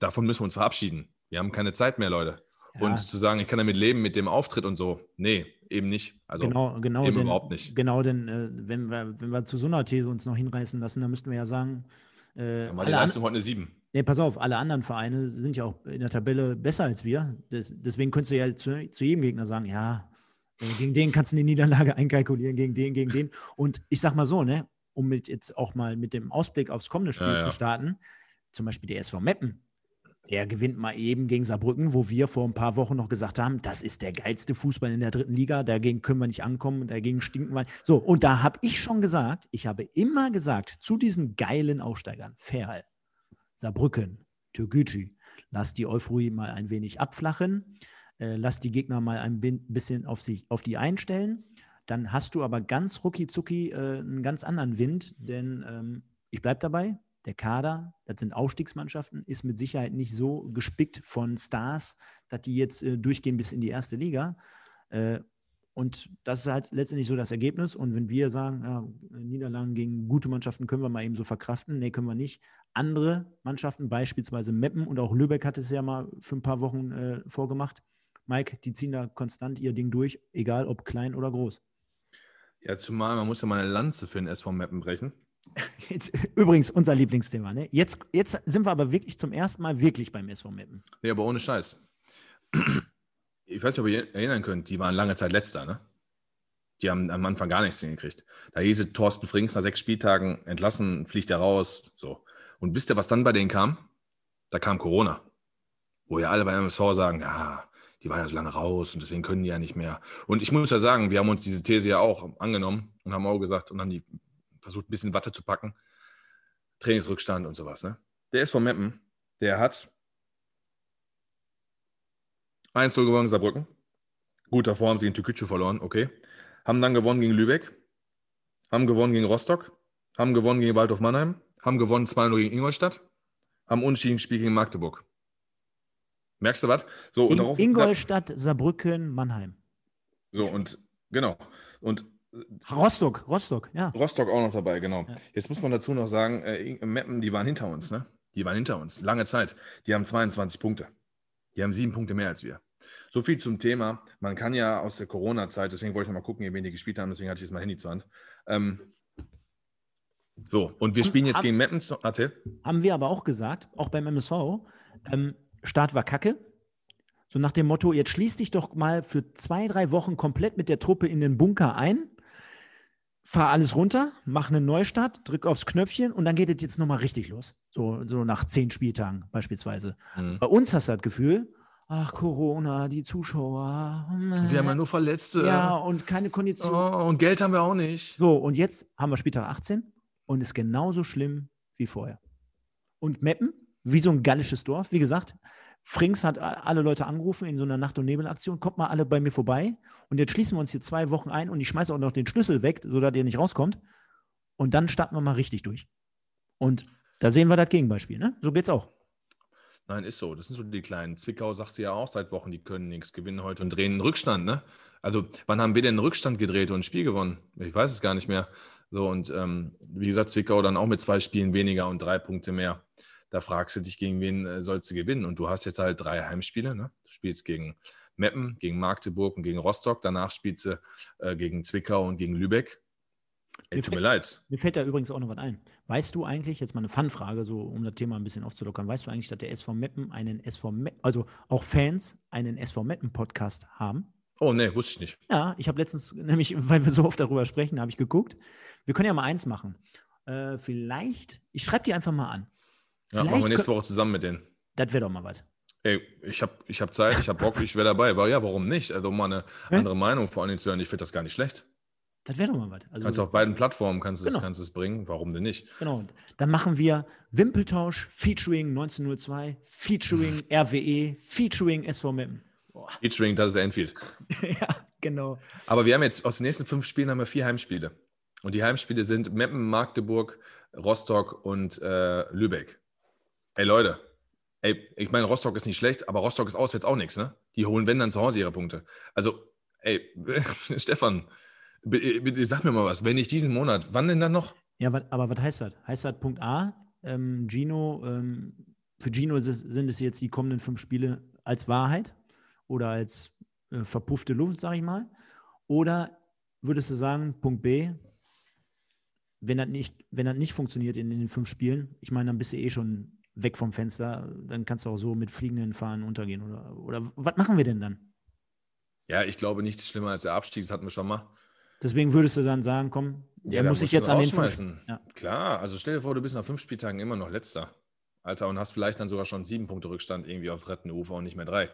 davon müssen wir uns verabschieden. Wir haben keine Zeit mehr, Leute. Und zu sagen, ich kann damit leben mit dem Auftritt und so, nee, eben nicht. Also genau, genau eben denn, überhaupt nicht. Genau, denn äh, wenn, wir, wenn wir zu so einer These uns noch hinreißen lassen, dann müssten wir ja sagen, äh, dann war die Leistung heute eine 7. Nee, pass auf, alle anderen Vereine sind ja auch in der Tabelle besser als wir. Das, deswegen könntest du ja zu, zu jedem Gegner sagen, ja, äh, gegen den kannst du eine Niederlage [laughs] einkalkulieren, gegen den, gegen den. Und ich sag mal so, ne, um mit jetzt auch mal mit dem Ausblick aufs kommende Spiel ja, ja. zu starten, zum Beispiel der SV Meppen, der gewinnt mal eben gegen Saarbrücken, wo wir vor ein paar Wochen noch gesagt haben, das ist der geilste Fußball in der dritten Liga, dagegen können wir nicht ankommen, dagegen stinken wir. So, und da habe ich schon gesagt, ich habe immer gesagt, zu diesen geilen Aufsteigern, Ferl, Saarbrücken, Türkgücü, lass die Euphorie mal ein wenig abflachen, äh, lass die Gegner mal ein bisschen auf, sich, auf die einstellen. Dann hast du aber ganz rucki zucki äh, einen ganz anderen Wind, denn ähm, ich bleibe dabei, der Kader, das sind Aufstiegsmannschaften, ist mit Sicherheit nicht so gespickt von Stars, dass die jetzt äh, durchgehen bis in die erste Liga. Äh, und das ist halt letztendlich so das Ergebnis. Und wenn wir sagen, ja, Niederlagen gegen gute Mannschaften können wir mal eben so verkraften, nee, können wir nicht. Andere Mannschaften, beispielsweise Meppen und auch Lübeck hat es ja mal für ein paar Wochen äh, vorgemacht. Mike, die ziehen da konstant ihr Ding durch, egal ob klein oder groß. Ja, zumal man muss ja mal eine Lanze für den SV Meppen brechen. [laughs] Jetzt, übrigens unser Lieblingsthema. Ne? Jetzt, jetzt sind wir aber wirklich zum ersten Mal wirklich beim SV Meppen. Nee, aber ohne Scheiß [clears throat] ich weiß nicht, ob ihr erinnern könnt, die waren lange Zeit letzter, ne? Die haben am Anfang gar nichts hingekriegt. Da hieß es, Thorsten Frings nach sechs Spieltagen entlassen, fliegt er raus. So. Und wisst ihr, was dann bei denen kam? Da kam Corona. Wo ja alle bei MSV sagen, ja, die waren ja so lange raus und deswegen können die ja nicht mehr. Und ich muss ja sagen, wir haben uns diese These ja auch angenommen und haben auch gesagt und haben die versucht, ein bisschen Watte zu packen. Trainingsrückstand und sowas. Ne? Der ist von Meppen, der hat 1-0 gewonnen Saarbrücken. Gut, davor haben sie in Tükücü verloren, okay. Haben dann gewonnen gegen Lübeck, haben gewonnen gegen Rostock, haben gewonnen gegen Waldorf Mannheim, haben gewonnen 2-0 gegen Ingolstadt, haben unentschieden gespielt gegen Magdeburg. Merkst du was? So, In, darauf, Ingolstadt, Saarbrücken, Mannheim. So, und genau. Und Rostock, Rostock, ja. Rostock auch noch dabei, genau. Ja. Jetzt muss man dazu noch sagen, äh, Meppen, die waren hinter uns, ne? Die waren hinter uns, lange Zeit. Die haben 22 Punkte. Die haben sieben Punkte mehr als wir. So viel zum Thema. Man kann ja aus der Corona-Zeit, deswegen wollte ich noch mal gucken, wen die gespielt haben, deswegen hatte ich jetzt mein Handy zur Hand. Ähm, so, und wir spielen jetzt gegen Meppen. Erzähl. Haben wir aber auch gesagt, auch beim MSV, ähm, Start war kacke. So nach dem Motto, jetzt schließ dich doch mal für zwei, drei Wochen komplett mit der Truppe in den Bunker ein, fahr alles runter, mach einen Neustart, drück aufs Knöpfchen und dann geht es jetzt nochmal richtig los. So, so nach zehn Spieltagen beispielsweise. Mhm. Bei uns hast du das Gefühl, ach, Corona, die Zuschauer. Wir haben ja nur Verletzte. Ja, und keine Kondition. Oh, und Geld haben wir auch nicht. So, und jetzt haben wir Spieltag 18 und ist genauso schlimm wie vorher. Und Meppen, wie so ein gallisches Dorf, wie gesagt, Frings hat alle Leute angerufen in so einer Nacht- und Nebelaktion, kommt mal alle bei mir vorbei und jetzt schließen wir uns hier zwei Wochen ein und ich schmeiße auch noch den Schlüssel weg, sodass ihr nicht rauskommt. Und dann starten wir mal richtig durch. Und da sehen wir das Gegenbeispiel, ne? So geht's auch. Nein, ist so. Das sind so die kleinen. Zwickau sagst du ja auch seit Wochen, die können nichts gewinnen heute und drehen einen Rückstand, ne? Also, wann haben wir denn einen Rückstand gedreht und ein Spiel gewonnen? Ich weiß es gar nicht mehr. So, und ähm, wie gesagt, Zwickau dann auch mit zwei Spielen weniger und drei Punkte mehr. Da fragst du dich, gegen wen äh, sollst du gewinnen? Und du hast jetzt halt drei Heimspiele, ne? Du spielst gegen Meppen, gegen Magdeburg und gegen Rostock. Danach spielst du äh, gegen Zwickau und gegen Lübeck. Ey, tut mir leid. Mir fällt da übrigens auch noch was ein. Weißt du eigentlich, jetzt mal eine Fanfrage, so um das Thema ein bisschen aufzulockern, weißt du eigentlich, dass der SV Meppen einen SV Meppen, also auch Fans einen SV Meppen Podcast haben? Oh, nee, wusste ich nicht. Ja, ich habe letztens, [laughs] nämlich, weil wir so oft darüber sprechen, habe ich geguckt. Wir können ja mal eins machen. Äh, vielleicht, ich schreibe die einfach mal an. Ja, vielleicht machen wir nächste Woche zusammen mit denen. Das wäre doch mal was. Ey, ich habe ich hab Zeit, ich habe Bock, ich wäre dabei. Weil ja, warum nicht? Also mal eine andere Meinung vor allem zu hören. Ich finde das gar nicht schlecht. Das wäre doch mal was. Also, kannst du auf beiden Plattformen kannst genau. es, kannst es bringen, warum denn nicht? Genau. Dann machen wir Wimpeltausch, Featuring 1902, Featuring [laughs] RWE, Featuring SV Meppen. [laughs] Featuring, das ist Enfield. [laughs] ja, genau. Aber wir haben jetzt aus den nächsten fünf Spielen haben wir vier Heimspiele. Und die Heimspiele sind Meppen, Magdeburg, Rostock und äh, Lübeck. Ey Leute, ey, ich meine, Rostock ist nicht schlecht, aber Rostock ist auswärts auch nichts, ne? Die holen, wenn dann zu Hause ihre Punkte. Also, ey, [laughs] Stefan, sag mir mal was, wenn nicht diesen Monat, wann denn dann noch? Ja, aber was heißt das? Heißt das Punkt A, ähm, Gino, ähm, für Gino sind es jetzt die kommenden fünf Spiele als Wahrheit oder als äh, verpuffte Luft, sag ich mal? Oder würdest du sagen, Punkt B, wenn das nicht, wenn das nicht funktioniert in, in den fünf Spielen, ich meine, dann bist du eh schon weg vom Fenster. Dann kannst du auch so mit fliegenden Fahnen untergehen. Oder, oder was machen wir denn dann? Ja, ich glaube, nichts schlimmer als der Abstieg, das hatten wir schon mal. Deswegen würdest du dann sagen, komm, der Ja, muss da sich jetzt an den fünf- Ja. Klar, also stell dir vor, du bist nach fünf Spieltagen immer noch letzter. Alter, und hast vielleicht dann sogar schon sieben Punkte Rückstand irgendwie aufs rettende Ufer und nicht mehr drei.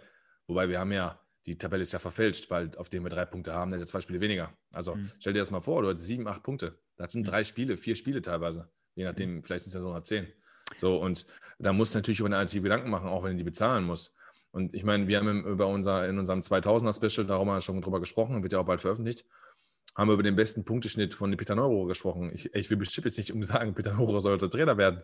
Wobei wir haben ja, die Tabelle ist ja verfälscht, weil auf dem wir drei Punkte haben, der hat zwei Spiele weniger. Also Mhm. stell dir das mal vor, du hast sieben, acht Punkte. Das sind drei Spiele, vier Spiele teilweise. Je nachdem, vielleicht sind es ja sogar zehn. So, und da musst du natürlich über eine einzige Gedanken machen, auch wenn du die bezahlen musst. Und ich meine, wir haben über unser, in unserem 2000er-Special, da haben wir schon drüber gesprochen, wird ja auch bald veröffentlicht, haben wir über den besten Punkteschnitt von Peter Neuro gesprochen. Ich, ich will bestimmt jetzt nicht sagen, Peter Neuro sollte Trainer werden.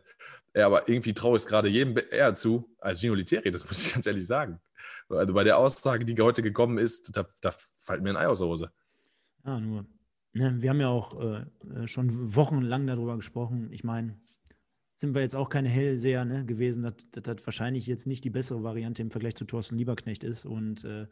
Ja, aber irgendwie traue ich es gerade jedem eher zu als Gino Literi, das muss ich ganz ehrlich sagen. Also bei der Aussage, die heute gekommen ist, da, da fällt mir ein Ei aus der Hose. Ja, nur. Ne, wir haben ja auch äh, äh, schon wochenlang darüber gesprochen. Ich meine, sind wir jetzt auch keine Hellseher ne, gewesen, dass das wahrscheinlich jetzt nicht die bessere Variante im Vergleich zu Thorsten Lieberknecht ist und äh,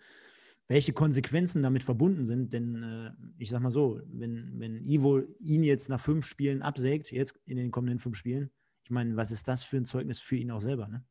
welche Konsequenzen damit verbunden sind. Denn äh, ich sag mal so, wenn, wenn Ivo ihn jetzt nach fünf Spielen absägt, jetzt in den kommenden fünf Spielen, ich meine, was ist das für ein Zeugnis für ihn auch selber? Ne?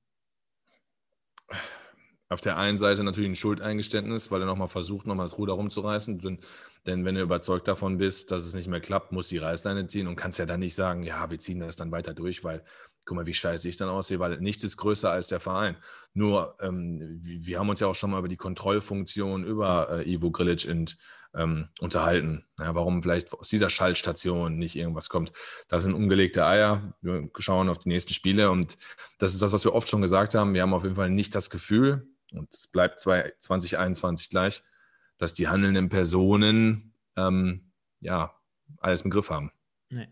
Auf der einen Seite natürlich ein Schuldeingeständnis, weil er nochmal versucht, nochmal das Ruder rumzureißen. Denn, denn wenn du überzeugt davon bist, dass es nicht mehr klappt, musst du die Reißleine ziehen und kannst ja dann nicht sagen, ja, wir ziehen das dann weiter durch, weil guck mal, wie scheiße ich dann aussehe, weil nichts ist größer als der Verein. Nur, ähm, wir, haben uns ja auch schon mal über die Kontrollfunktion über äh, Ivo Grilic und, ähm, unterhalten. Ja, warum vielleicht aus dieser Schaltstation nicht irgendwas kommt. Das sind umgelegte Eier. Wir schauen auf die nächsten Spiele und das ist das, was wir oft schon gesagt haben. Wir haben auf jeden Fall nicht das Gefühl, und es bleibt zwei- 2021 gleich, dass die handelnden Personen ähm, ja alles im Griff haben. Nee.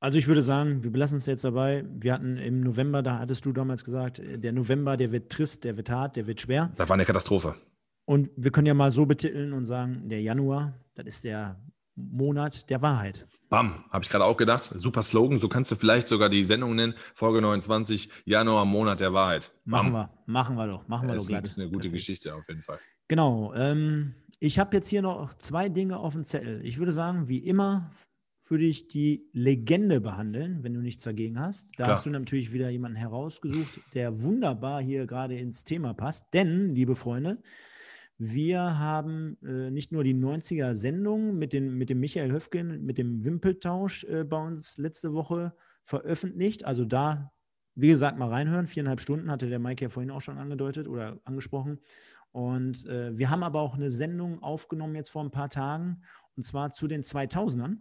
Also ich würde sagen, wir belassen es jetzt dabei. Wir hatten im November, da hattest du damals gesagt, äh, der November, der wird trist, der wird hart, der wird schwer. Das war eine Katastrophe. Und wir können ja mal so betiteln und sagen, der Januar, das ist der Monat der Wahrheit. Bam, habe ich gerade auch gedacht. Super Slogan. So kannst du vielleicht sogar die Sendung nennen. Folge 29, Januar, Monat der Wahrheit. Machen Bam. wir, machen wir doch, machen wir Das doch glatt. das ist eine gute Perfekt. Geschichte auf jeden Fall. Genau. Ähm, ich habe jetzt hier noch zwei Dinge auf dem Zettel. Ich würde sagen, wie immer würde ich die Legende behandeln, wenn du nichts dagegen hast. Da Klar. hast du natürlich wieder jemanden herausgesucht, der wunderbar hier gerade ins Thema passt. Denn, liebe Freunde, wir haben äh, nicht nur die 90er-Sendung mit, den, mit dem Michael Höfgen, mit dem Wimpeltausch äh, bei uns letzte Woche veröffentlicht. Also da, wie gesagt, mal reinhören. Viereinhalb Stunden hatte der Mike ja vorhin auch schon angedeutet oder angesprochen. Und äh, wir haben aber auch eine Sendung aufgenommen jetzt vor ein paar Tagen und zwar zu den 2000ern.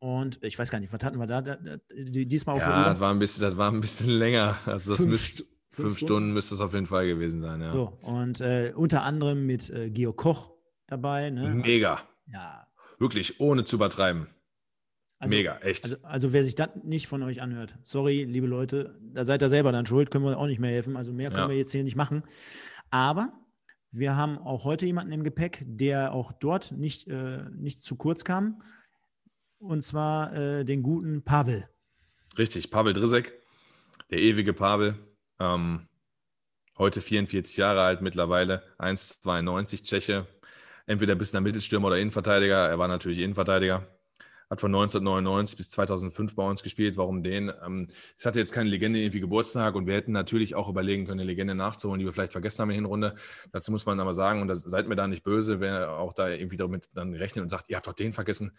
Und ich weiß gar nicht, was hatten wir da, da, da die- diesmal auf der Ja, das war, ein bisschen, das war ein bisschen länger. Also das Fünf müsst, Stu- fünf, fünf Stunden, Stunden? müsste es auf jeden Fall gewesen sein. Ja. So, und äh, unter anderem mit äh, Georg Koch dabei. Ne? Mega. Ja, Wirklich, ohne zu übertreiben. also, Mega, echt. Also, also wer sich das nicht von euch anhört, sorry, liebe Leute, da seid ihr selber dann schuld, können wir auch nicht mehr helfen. Also mehr können Ja. wir jetzt hier nicht machen. Aber wir haben auch heute jemanden im Gepäck, der auch dort nicht, äh, nicht zu kurz kam. Und zwar äh, den guten Pavel. Richtig, Pavel Drisek, der ewige Pavel. Ähm, heute 44 Jahre alt mittlerweile, 1,92 Tscheche. Entweder bis nach Mittelstürmer oder Innenverteidiger. Er war natürlich Innenverteidiger. Hat von 1999 bis 2005 bei uns gespielt. Warum den? Ähm, es hatte jetzt keine Legende irgendwie Geburtstag und wir hätten natürlich auch überlegen können, eine Legende nachzuholen, die wir vielleicht vergessen haben in der Hinrunde. Dazu muss man aber sagen, und das, seid mir da nicht böse, wer auch da irgendwie damit dann rechnet und sagt, ihr habt doch den vergessen.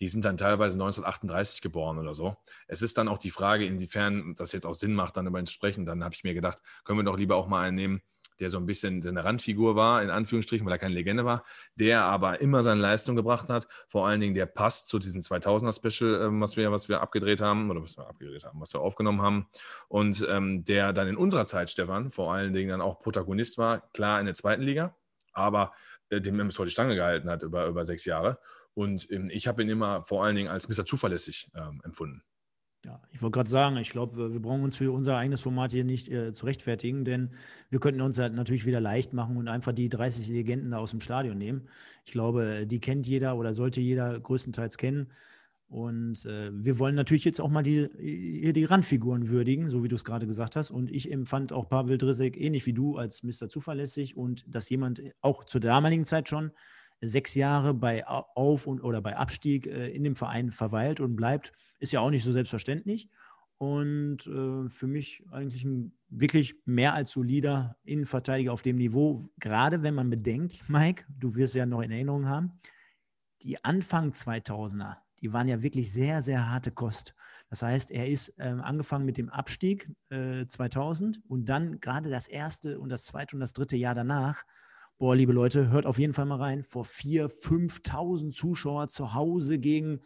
Die sind dann teilweise 1938 geboren oder so. Es ist dann auch die Frage, inwiefern das jetzt auch Sinn macht, dann über ihn zu sprechen. Dann habe ich mir gedacht, können wir doch lieber auch mal einen nehmen, der so ein bisschen eine Randfigur war, in Anführungsstrichen, weil er keine Legende war, der aber immer seine Leistung gebracht hat. Vor allen Dingen, der passt zu diesem 2000er-Special, ähm, was, wir, was wir abgedreht haben, oder was wir abgedreht haben, was wir aufgenommen haben. Und ähm, der dann in unserer Zeit, Stefan, vor allen Dingen dann auch Protagonist war, klar in der zweiten Liga, aber äh, dem MSV die Stange gehalten hat über, über sechs Jahre. Und ähm, ich habe ihn immer vor allen Dingen als Mr. Zuverlässig ähm, empfunden. Ja, ich wollte gerade sagen, ich glaube, wir brauchen uns für unser eigenes Format hier nicht äh, zu rechtfertigen, denn wir könnten uns halt natürlich wieder leicht machen und einfach die 30 Legenden da aus dem Stadion nehmen. Ich glaube, die kennt jeder oder sollte jeder größtenteils kennen. Und äh, wir wollen natürlich jetzt auch mal die, die Randfiguren würdigen, so wie du es gerade gesagt hast. Und ich empfand auch Pavel Drisek ähnlich wie du als Mr. Zuverlässig und dass jemand auch zur damaligen Zeit schon sechs Jahre bei Au- Auf- und oder bei Abstieg äh, in dem Verein verweilt und bleibt, ist ja auch nicht so selbstverständlich. und äh, für mich eigentlich ein wirklich mehr als solider Innenverteidiger auf dem Niveau. Gerade wenn man bedenkt, Mike, du wirst ja noch in Erinnerung haben, die Anfang 2000er, die waren ja wirklich sehr, sehr harte Kost. Das heißt, er ist äh, angefangen mit dem Abstieg äh, 2000 und dann gerade das erste und das zweite und das dritte Jahr danach. Boah, liebe Leute, hört auf jeden Fall mal rein. Vor 4.000, 5.000 Zuschauer zu Hause gegen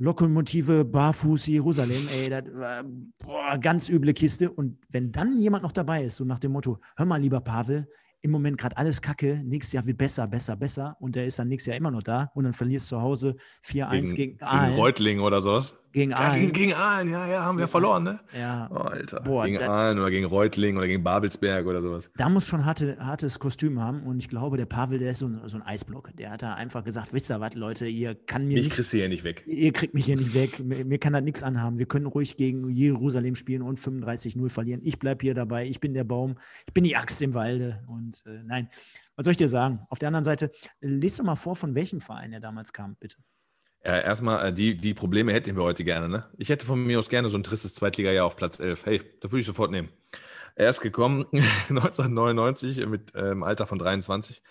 Lokomotive Barfuß Jerusalem, ey, das war boah, ganz üble Kiste. Und wenn dann jemand noch dabei ist, so nach dem Motto, hör mal, lieber Pavel, im Moment gerade alles kacke, nächstes Jahr wird besser, besser, besser und der ist dann nächstes Jahr immer noch da und dann verlierst du zu Hause 4-1 gegen, gegen. Gegen Reutling oder sowas. Gegen Aalen. Ja, gegen, gegen Aalen, ja, ja, haben wir verloren, ne? Ja. Oh, Alter. Boah, gegen da, Aalen oder gegen Reutling oder gegen Babelsberg oder sowas. Da muss schon harte, hartes Kostüm haben und ich glaube, der Pavel, der ist so ein, so ein Eisblock. Der hat da einfach gesagt, wisst ihr was, Leute, ihr kann mir Ich nicht, kriegst hier nicht weg. Ihr kriegt mich hier nicht weg. Mir, mir kann das nichts anhaben. Wir können ruhig gegen Jerusalem spielen und 35-0 verlieren. Ich bleibe hier dabei. Ich bin der Baum. Ich bin die Axt im Walde. Und äh, nein, was soll ich dir sagen? Auf der anderen Seite, lest doch mal vor, von welchem Verein er damals kam, bitte. Ja, erstmal, äh, die, die Probleme hätten wir heute gerne. Ne? Ich hätte von mir aus gerne so ein tristes Zweitliga-Jahr auf Platz 11. Hey, das würde ich sofort nehmen. Er ist gekommen [laughs] 1999 mit ähm, Alter von 23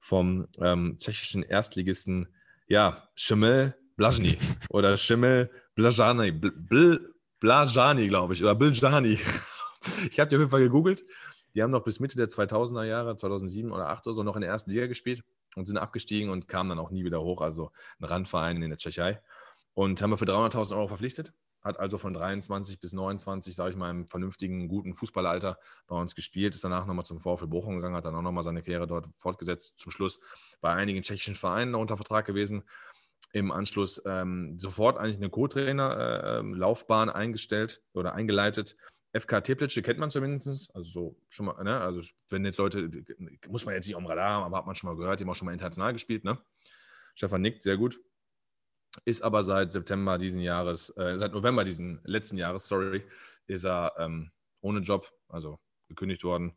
vom ähm, tschechischen Erstligisten, ja, Schimmel Blazny [laughs] oder Schimmel Blazany, Bl glaube ich, oder Biljani. [laughs] ich habe die auf jeden Fall gegoogelt. Die haben noch bis Mitte der 2000er Jahre, 2007 oder 2008 oder so, noch in der ersten Liga gespielt und sind abgestiegen und kamen dann auch nie wieder hoch. Also ein Randverein in der Tschechei. Und haben wir für 300.000 Euro verpflichtet. Hat also von 23 bis 29, sage ich mal, im vernünftigen, guten Fußballalter bei uns gespielt. Ist danach nochmal zum VfL Bochum gegangen, hat dann auch nochmal seine Karriere dort fortgesetzt. Zum Schluss bei einigen tschechischen Vereinen unter Vertrag gewesen. Im Anschluss ähm, sofort eigentlich eine Co-Trainer-Laufbahn äh, eingestellt oder eingeleitet FK Teplitz, kennt man zumindest. Also so schon mal, ne? Also wenn jetzt Leute, muss man jetzt nicht am Radar haben, aber hat man schon mal gehört, die haben auch schon mal international gespielt, ne? Stefan nickt, sehr gut. Ist aber seit September diesen Jahres, äh, seit November diesen letzten Jahres, sorry, ist er ähm, ohne Job, also gekündigt worden.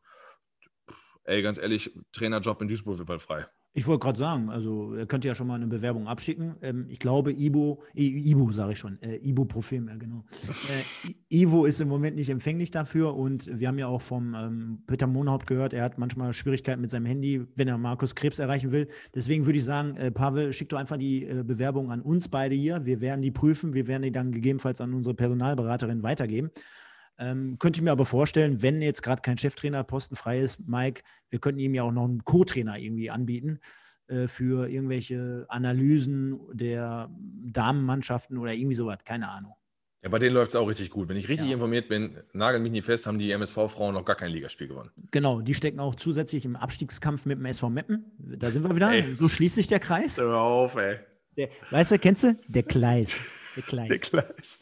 Ey, ganz ehrlich, Trainerjob in Duisburg wird bald frei. Ich wollte gerade sagen, also er könnte ja schon mal eine Bewerbung abschicken. Ähm, ich glaube, Ibo, Ibo sage ich schon, äh, Ibuprofen, ja genau. Äh, Ivo ist im Moment nicht empfänglich dafür und wir haben ja auch vom ähm, Peter Monhaupt gehört, er hat manchmal Schwierigkeiten mit seinem Handy, wenn er Markus Krebs erreichen will. Deswegen würde ich sagen, äh, Pavel, schick doch einfach die äh, Bewerbung an uns beide hier. Wir werden die prüfen, wir werden die dann gegebenenfalls an unsere Personalberaterin weitergeben. Ähm, könnte ich mir aber vorstellen, wenn jetzt gerade kein Cheftrainerposten frei ist, Mike, wir könnten ihm ja auch noch einen Co-Trainer irgendwie anbieten äh, für irgendwelche Analysen der Damenmannschaften oder irgendwie sowas, keine Ahnung. Ja, bei denen läuft es auch richtig gut. Wenn ich richtig ja. informiert bin, nagel mich nicht fest, haben die MSV-Frauen noch gar kein Ligaspiel gewonnen. Genau, die stecken auch zusätzlich im Abstiegskampf mit dem SV Meppen. Da sind wir wieder. Ey. So schließt sich der Kreis. Hör auf, ey. Der, weißt du, kennst du? Der Kleis. Der Kleis. Der Kleis.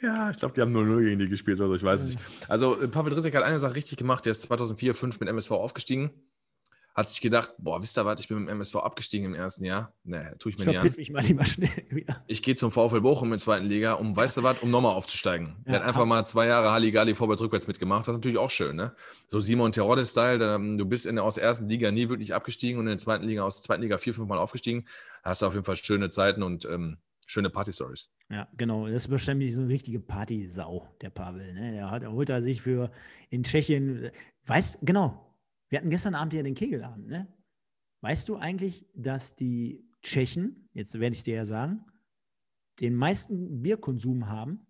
Ja, ich glaube, die haben 0-0 gegen die gespielt oder so, ich weiß es nicht. Also, äh, Pavel Drissek hat eine Sache richtig gemacht. Der ist 2004, 2005 mit MSV aufgestiegen. Hat sich gedacht, boah, wisst ihr was, ich bin mit dem MSV abgestiegen im ersten Jahr. Ne, tue ich mir ich nicht an. mich mal lieber schnell [laughs] wieder. Ich gehe zum VfL Bochum in der zweiten Liga, um, weißt du was, um nochmal aufzusteigen. Ja, der hat einfach mal zwei Jahre Halligalli vorwärts, rückwärts mitgemacht. Das ist natürlich auch schön, ne? So Simon Terodde-Style, du bist in der, aus der ersten Liga nie wirklich abgestiegen und in der zweiten Liga, aus der zweiten Liga vier, fünf Mal aufgestiegen. Da hast du auf jeden Fall schöne Zeiten und ähm, schöne Party-Stories. Ja, genau. Das ist wahrscheinlich so eine richtige Partysau, der Pavel. Ne? Der, hat, holt er sich für in Tschechien, weißt genau, wir hatten gestern Abend ja den Kegelabend, ne? Weißt du eigentlich, dass die Tschechen, jetzt werde ich dir ja sagen, den meisten Bierkonsum haben?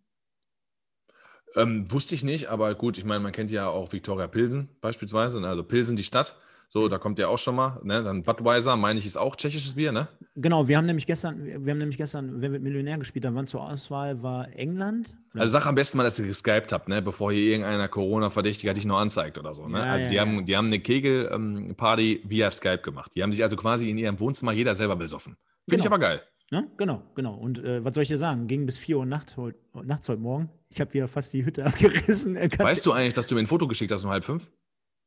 Ähm, wusste ich nicht, aber gut, ich meine, man kennt ja auch Viktoria Pilsen beispielsweise, ne? also Pilsen die Stadt. So, da kommt ja auch schon mal. Ne? Dann Budweiser, meine ich, ist auch tschechisches Bier, ne? Genau, wir haben nämlich gestern, wir haben nämlich gestern, wer wird Millionär gespielt, da waren zur Auswahl war England. Also sag am besten mal, dass ihr geskypt habt, ne? bevor hier irgendeiner Corona-Verdächtiger dich noch anzeigt oder so. Ne? Ja, also ja, die, ja. Haben, die haben eine Kegel-Party via Skype gemacht. Die haben sich also quasi in ihrem Wohnzimmer jeder selber besoffen. Finde genau. ich aber geil. Ne? Genau, genau. Und äh, was soll ich dir sagen? Ging bis 4 Uhr Nacht, heut, nachts heute Morgen. Ich habe hier fast die Hütte [laughs] abgerissen. Weißt du eigentlich, dass du mir ein Foto geschickt hast um halb fünf?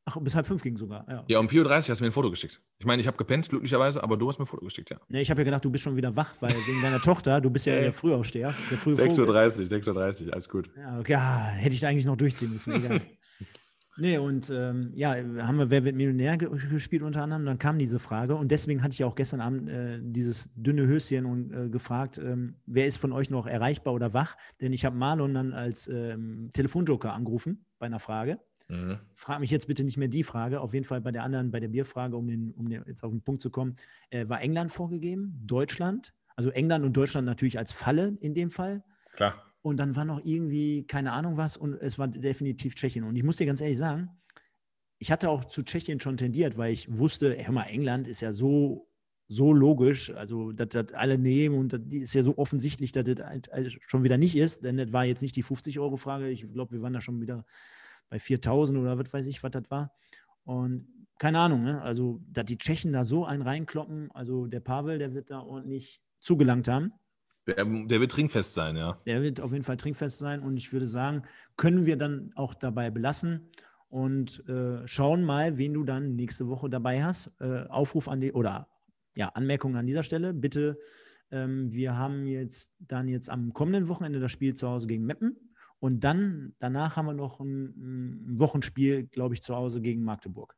Ach, bis halb fünf ging sogar, ja. Ja, um 4.30 Uhr hast du mir ein Foto geschickt. Ich meine, ich habe gepennt, glücklicherweise, aber du hast mir ein Foto geschickt, ja. Nee, ich habe ja gedacht, du bist schon wieder wach, weil wegen deiner Tochter, du bist ja der Frühaufsteher. Der 6.30 Uhr, 6.30 Uhr, alles gut. Ja, okay, ja, hätte ich da eigentlich noch durchziehen müssen, [laughs] egal. Nee, und ähm, ja, haben wir Wer wird Millionär gespielt unter anderem, dann kam diese Frage und deswegen hatte ich auch gestern Abend äh, dieses dünne Höschen und äh, gefragt, ähm, wer ist von euch noch erreichbar oder wach? Denn ich habe Marlon dann als ähm, Telefonjoker angerufen bei einer Frage. Mhm. Frag mich jetzt bitte nicht mehr die Frage, auf jeden Fall bei der anderen, bei der Bierfrage, um, den, um den, jetzt auf den Punkt zu kommen, äh, war England vorgegeben, Deutschland, also England und Deutschland natürlich als Falle in dem Fall. Klar. Und dann war noch irgendwie, keine Ahnung was, und es war definitiv Tschechien. Und ich muss dir ganz ehrlich sagen, ich hatte auch zu Tschechien schon tendiert, weil ich wusste, hör mal, England ist ja so, so logisch, also dass das alle nehmen und das ist ja so offensichtlich, dass das halt, halt schon wieder nicht ist, denn das war jetzt nicht die 50-Euro-Frage. Ich glaube, wir waren da schon wieder bei 4000 oder was weiß ich, was das war. Und keine Ahnung, ne? also dass die Tschechen da so einen reinkloppen, also der Pavel, der wird da ordentlich zugelangt haben. Der, der, wird trinkfest sein, ja. Der wird auf jeden Fall trinkfest sein und ich würde sagen, können wir dann auch dabei belassen und äh, schauen mal, wen du dann nächste Woche dabei hast. Äh, Aufruf an die oder ja, Anmerkung an dieser Stelle. Bitte, ähm, wir haben jetzt dann jetzt am kommenden Wochenende das Spiel zu Hause gegen Meppen und dann danach haben wir noch ein, ein Wochenspiel, glaube ich, zu Hause gegen Magdeburg.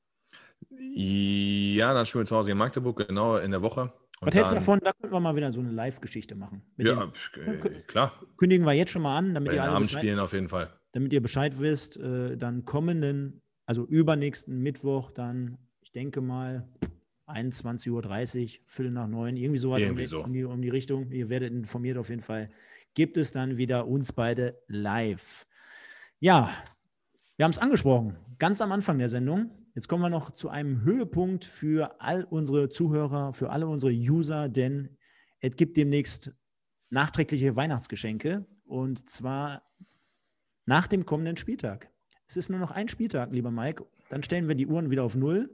Ja, dann spielen wir zu Hause gegen Magdeburg, genau in der Woche. Und Was hältst du davon? Da könnten wir mal wieder so eine Live-Geschichte machen. ja, den, äh, klar. Kündigen wir jetzt schon mal an, damit Bei ihr alle Abendspielen auf jeden Fall. Damit ihr Bescheid wisst, äh, dann kommenden, also übernächsten Mittwoch, dann, ich denke mal, 21.30 Uhr, Viertel nach neun, irgendwie sowas irgendwie so. um, die, um die Richtung. Ihr werdet informiert auf jeden Fall. Gibt es dann wieder uns beide live. Ja, wir haben es angesprochen, ganz am Anfang der Sendung. Jetzt kommen wir noch zu einem Höhepunkt für all unsere Zuhörer, für alle unsere User, denn es gibt demnächst nachträgliche Weihnachtsgeschenke und zwar nach dem kommenden Spieltag. Es ist nur noch ein Spieltag, lieber Mike. Dann stellen wir die Uhren wieder auf Null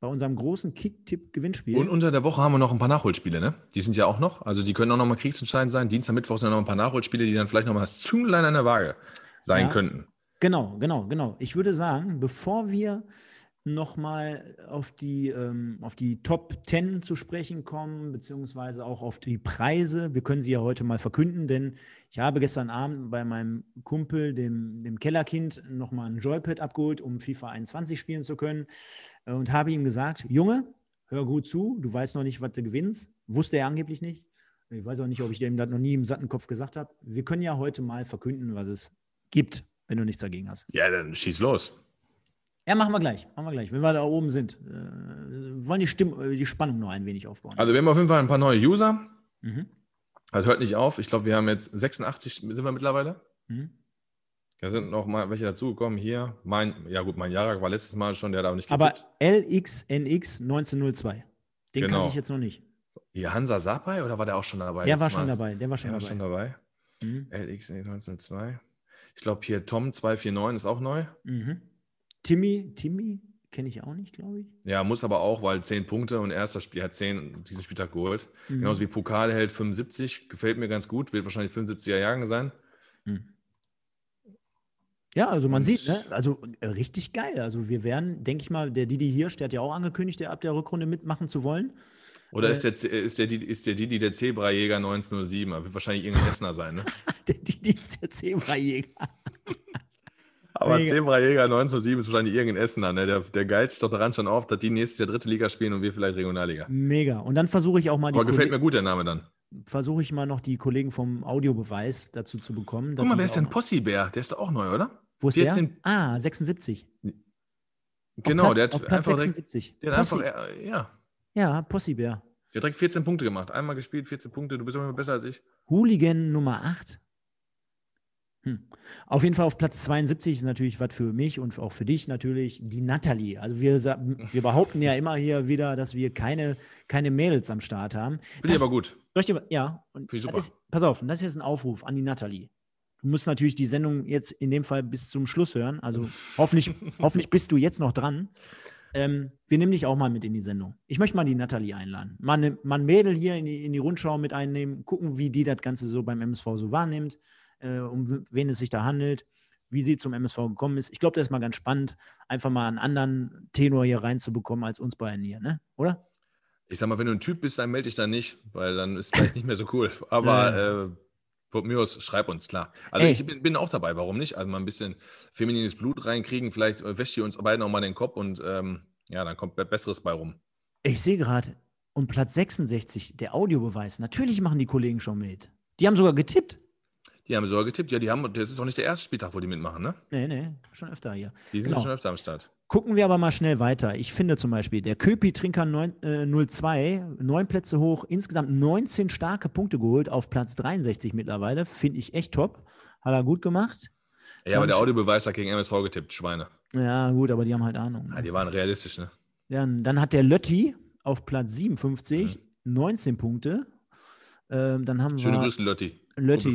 bei unserem großen Kick-Tipp-Gewinnspiel. Und unter der Woche haben wir noch ein paar Nachholspiele, ne? Die sind ja auch noch. Also die können auch noch mal kriegsentscheidend sein. Dienstag, Mittwoch sind noch ein paar Nachholspiele, die dann vielleicht noch mal das Zünglein an der Waage sein ja, könnten. Genau, genau, genau. Ich würde sagen, bevor wir nochmal auf die, ähm, auf die Top 10 zu sprechen kommen, beziehungsweise auch auf die Preise. Wir können sie ja heute mal verkünden, denn ich habe gestern Abend bei meinem Kumpel, dem, dem Kellerkind, nochmal ein Joypad abgeholt, um FIFA 21 spielen zu können äh, und habe ihm gesagt, Junge, hör gut zu, du weißt noch nicht, was du gewinnst. Wusste er angeblich nicht. Ich weiß auch nicht, ob ich dem das noch nie im satten Kopf gesagt habe. Wir können ja heute mal verkünden, was es gibt, wenn du nichts dagegen hast. Ja, dann schieß los. Ja, machen wir gleich. Machen wir gleich, wenn wir da oben sind. Äh, wollen die, Stimm äh, die Spannung noch ein wenig aufbauen. Also wir haben auf jeden Fall ein paar neue User. Mhm. Also hört nicht auf. Ich glaube, wir haben jetzt 86 sind wir mittlerweile. Mhm. Da sind noch mal welche dazugekommen. Hier, mein, ja gut, mein Jarak war letztes Mal schon, der hat aber nicht getippt. Aber LXNX 1902. Den genau. kannte ich jetzt noch nicht. Hier, Hansa Sapai oder war der auch schon dabei? Der war schon Mal? dabei. Der war schon der dabei. War schon dabei. Mhm. LXNX 1902. Ich glaube, hier Tom 249 ist auch neu. Mhm. Timmy, Timmy kenne ich auch nicht, glaube ich. Ja, muss aber auch, weil 10 Punkte und erster Spiel hat 10 diesen Spieltag geholt. Mhm. Genauso wie Pokal hält 75, gefällt mir ganz gut, wird wahrscheinlich 75er Jahren sein. Mhm. Ja, also man sieht, ne? also äh, richtig geil. Also wir werden, denke ich mal, der Didi Hirsch, der hat ja auch angekündigt, der ab der Rückrunde mitmachen zu wollen. Oder äh, ist, der, ist, der, ist der Didi der Zebrajäger 1907? Wird wahrscheinlich irgendein Essener sein, ne? [laughs] der Didi ist der Zebrajäger. Aber Zebra-Jäger 1907 ist wahrscheinlich irgendein Essener, ne? Der, der geilt sich doch daran schon auf, dass die nächstes Jahr dritte Liga spielen und wir vielleicht Regionalliga. Mega. Und dann versuche ich auch mal die. Aber gefällt mir gut der Name dann. Versuche ich mal noch die Kollegen vom Audiobeweis dazu zu bekommen. Guck mal, wer ist denn Possibär? Der ist doch auch neu, oder? Wo ist der? Ah, 76. Genau, Platz, der hat auf Platz einfach 76. Direkt, der hat einfach, ja. Ja, Possibär. Der hat direkt 14 Punkte gemacht. Einmal gespielt, 14 Punkte. Du bist immer besser als ich. Hooligan Nummer 8. Hm. Auf jeden Fall auf Platz 72 ist natürlich was für mich und auch für dich natürlich die Natalie. Also wir, wir behaupten ja immer hier wieder, dass wir keine, keine Mädels am Start haben. Finde ich aber gut. Dir, ja, und ist, pass auf, das ist jetzt ein Aufruf an die Natalie. Du musst natürlich die Sendung jetzt in dem Fall bis zum Schluss hören. Also [laughs] hoffentlich, hoffentlich bist du jetzt noch dran. Ähm, wir nehmen dich auch mal mit in die Sendung. Ich möchte mal die Natalie einladen. Mal, ne, mal ein Mädel hier in die, in die Rundschau mit einnehmen, gucken, wie die das Ganze so beim MSV so wahrnimmt äh, um wen es sich da handelt, wie sie zum MSV gekommen ist. Ich glaube, das ist mal ganz spannend, einfach mal einen anderen Tenor hier reinzubekommen als uns beiden hier, ne? oder? Ich sag mal, wenn du ein Typ bist, dann melde dich da nicht, weil dann ist es vielleicht nicht mehr so cool. [laughs] Aber äh, Von mir aus, schreib uns, klar. Also Ey. ich bin, bin auch dabei, warum nicht? Also mal ein bisschen feminines Blut reinkriegen, vielleicht äh, wäscht ihr uns beiden auch mal den Kopf und ähm, ja, dann kommt be- Besseres bei rum. Ich sehe gerade, und Platz 66, der Audiobeweis. Natürlich machen die Kollegen schon mit. Die haben sogar getippt. Die haben sogar getippt, ja, die haben, das ist auch nicht der erste Spieltag, wo die mitmachen, ne? Nee, nee, schon öfter hier. Die sind Genau. schon öfter am Start. Gucken wir aber mal schnell weiter. Ich finde zum Beispiel, der Köpi Trinker 9, äh, 02, neun Plätze hoch, insgesamt 19 starke Punkte geholt, auf Platz 63 mittlerweile. Finde ich echt top. Hat er gut gemacht. Ja, aber Dann der sch- Audiobeweis hat gegen MSV getippt, Schweine. Ja, gut, aber die haben halt Ahnung. Ja, die waren realistisch, ne? Dann, dann hat der Lötti auf Platz 57 19 Punkte. Ähm, dann haben Schöne wir Grüße, Lotti. Lötti,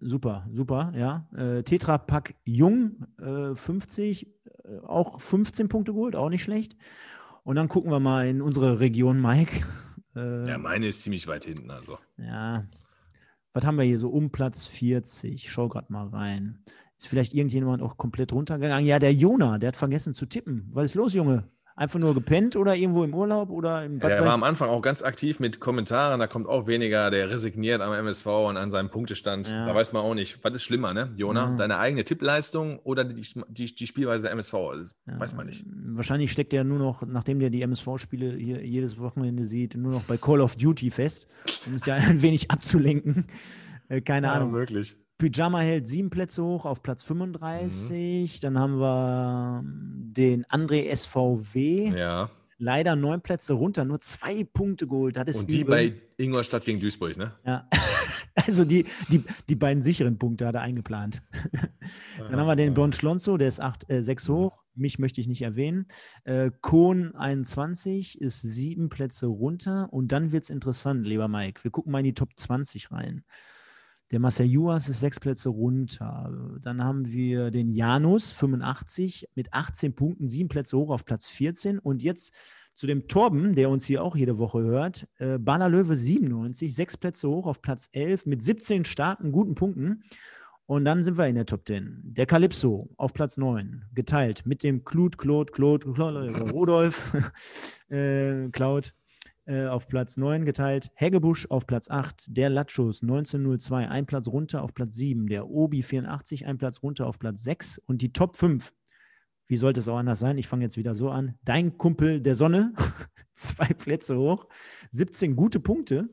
super, super, ja. Äh, Tetra Pack Jung, äh, 50, äh, auch 15 Punkte geholt, auch nicht schlecht. Und dann gucken wir mal in unsere Region, Mike. [laughs] Äh, Ja, meine ist ziemlich weit hinten, also. ja. Was haben wir hier so um Platz 40? Ich schau gerade mal rein. Ist vielleicht irgendjemand auch komplett runtergegangen? Ja, der Jona, der hat vergessen zu tippen. Was ist los, Junge? Einfach nur gepennt oder irgendwo im Urlaub oder im Ja, was er war am Anfang auch ganz aktiv mit Kommentaren, da kommt auch weniger, der resigniert am MSV und an seinem Punktestand. Ja. Da weiß man auch nicht, was ist schlimmer, ne, Jona? Ja. Deine eigene Tippleistung oder die, die, die Spielweise der MSV? Das weiß man nicht. Wahrscheinlich steckt er nur noch, nachdem der die MSV-Spiele hier jedes Wochenende sieht, nur noch bei Call of Duty fest, um es ja [laughs] ein wenig abzulenken. Äh, keine Ahnung. wirklich. Pyjama hält sieben Plätze hoch auf Platz 35. Dann haben wir ähm, den André SVW. Ja. Leider neun Plätze runter, nur zwei Punkte geholt. Das ist Und die übel. bei Ingolstadt gegen Duisburg, ne? Ja. [laughs] Also die, die, die beiden sicheren Punkte hat er eingeplant. Dann haben wir den Bon Schlonzo, der ist acht, äh, sechs hoch. Mich möchte ich nicht erwähnen. Äh, Kohn 21 ist sieben Plätze runter. Und dann wird es interessant, lieber Mike. Wir gucken mal in die Top 20 rein. Der Marcel Juas ist sechs Plätze runter. Dann haben wir den Janus 85 mit 18 Punkten, sieben Plätze hoch auf Platz 14. Und jetzt zu dem Torben, der uns hier auch jede Woche hört. Äh, Bana Löwe 97, sechs Plätze hoch auf Platz 11 mit 17 starken, guten Punkten. Und dann sind wir in der Top 10. Der Calypso auf Platz 9, geteilt mit dem [laughs] Claude, Claude, Claude, Claude äh, Rudolf, äh, Cloud äh, auf Platz 9 geteilt. Heggebusch auf Platz 8. Der Latschus 1902, ein Platz runter auf Platz 7. Der Obi 84, ein Platz runter auf Platz 6. Und die Top 5, wie sollte es auch anders sein? Ich fange jetzt wieder so an. Dein Kumpel der Sonne, [laughs] zwei Plätze hoch, 17 gute Punkte.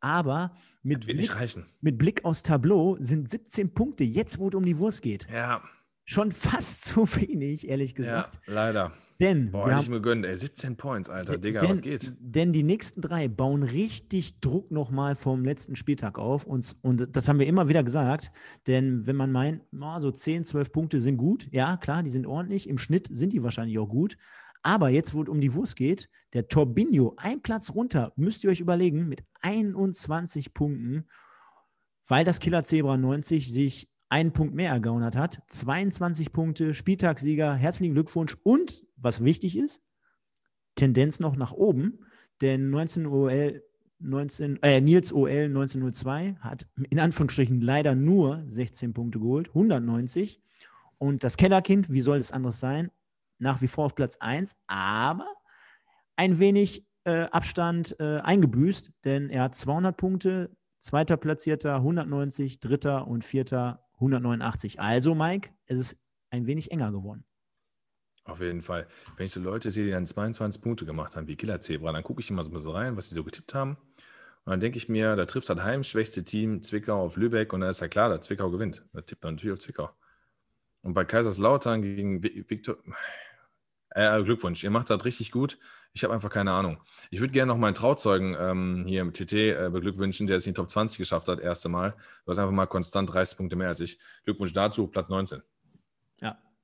Aber mit Blick, mit Blick aufs Tableau sind 17 Punkte, jetzt wo es um die Wurst geht, Ja, schon fast [laughs] zu wenig, ehrlich ja, gesagt. leider. Denn, Boah, wir hätte ich haben, mir gönnt, ey. 17 Points, Alter. Digga, denn, was geht? denn die nächsten drei bauen richtig Druck nochmal vom letzten Spieltag auf. Und, und das haben wir immer wieder gesagt. Denn wenn man meint, na, so 10, 12 Punkte sind gut, ja, klar, die sind ordentlich. Im Schnitt sind die wahrscheinlich auch gut. Aber jetzt, wo es um die Wurst geht, der Torbinho, ein Platz runter, müsst ihr euch überlegen, mit 21 Punkten, weil das Killer Zebra 90 sich einen Punkt mehr ergaunert hat. 22 Punkte, Spieltagssieger, herzlichen Glückwunsch. Und, was wichtig ist, Tendenz noch nach oben, denn 19 OL 19, äh, Nils OL 1902 hat in Anführungsstrichen leider nur 16 Punkte geholt, 190. Und das Kellerkind, wie soll es anders sein, nach wie vor auf Platz 1, aber ein wenig äh, Abstand äh, eingebüßt, denn er hat 200 Punkte, zweiter Platzierter 190, dritter und vierter 189. Also, Mike, es ist ein wenig enger geworden. Auf jeden Fall. Wenn ich so Leute sehe, die dann 22 Punkte gemacht haben, wie Killer Zebra, dann gucke ich immer so ein bisschen rein, was die so getippt haben. Und dann denke ich mir, da trifft das heimschwächste Team Zwickau auf Lübeck und dann ist ja klar, dass Zwickau gewinnt. Da tippt man natürlich auf Zwickau. Und bei Kaiserslautern gegen Vi- Viktor. Äh, Glückwunsch, ihr macht das richtig gut. Ich habe einfach keine Ahnung. Ich würde gerne noch meinen Trauzeugen ähm, hier im TT äh, beglückwünschen, der es in die Top 20 geschafft hat, erste Mal. Du hast einfach mal konstant 30 Punkte mehr als ich. Glückwunsch dazu, Platz 19.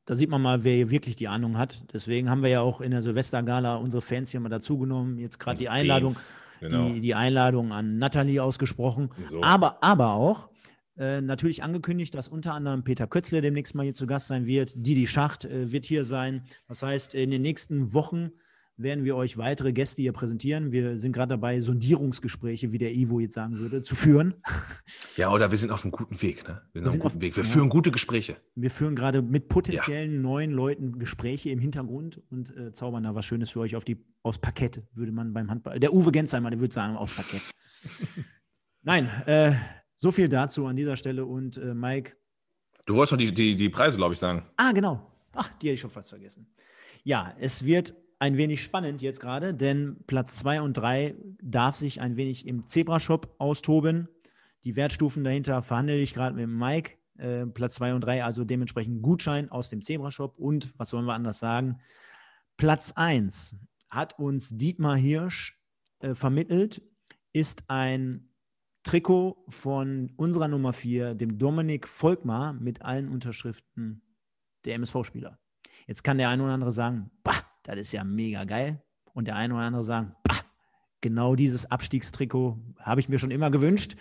Da sieht man mal, wer hier wirklich die Ahnung hat. Deswegen haben wir ja auch in der Silvestergala unsere Fans hier mal dazugenommen. Jetzt gerade die Einladung, Genau. die, die Einladung an Nathalie ausgesprochen. So. Aber, aber auch äh, natürlich angekündigt, dass unter anderem Peter Kötzle demnächst mal hier zu Gast sein wird. Didi Schacht äh, wird hier sein. Das heißt, in den nächsten Wochen werden wir euch weitere Gäste hier präsentieren. Wir sind gerade dabei, Sondierungsgespräche, wie der Ivo jetzt sagen würde, zu führen. [laughs] Ja, oder wir sind auf einem guten Weg. Ne? Wir sind, auf sind einem guten auf- Weg. Wir ja. führen gute Gespräche. Wir führen gerade mit potenziellen neuen Leuten Gespräche im Hintergrund und äh, zaubern da was Schönes für euch auf die, aufs Parkett, würde man beim Handball. Der Uwe Gensheimer, der würde sagen, aufs Parkett. [laughs] Nein, äh, So viel dazu an dieser Stelle und äh, Mike. Du wolltest noch die, die, die Preise, glaube ich, sagen. Ah, genau. Ach, die hätte ich schon fast vergessen. Ja, es wird ein wenig spannend jetzt gerade, denn Platz 2 und 3 darf sich ein wenig im Zebra-Shop austoben. Die Wertstufen dahinter verhandle ich gerade mit Mike. Äh, Platz 2 und 3, also dementsprechend Gutschein aus dem Zebra-Shop. Und was sollen wir anders sagen? Platz 1 hat uns Dietmar Hirsch äh, vermittelt, ist ein Trikot von unserer Nummer 4, dem Dominik Volkmar, mit allen Unterschriften der MSV-Spieler. Jetzt kann der eine oder andere sagen, bah, das ist ja mega geil. Und der eine oder andere sagen, genau dieses Abstiegstrikot habe ich mir schon immer gewünscht.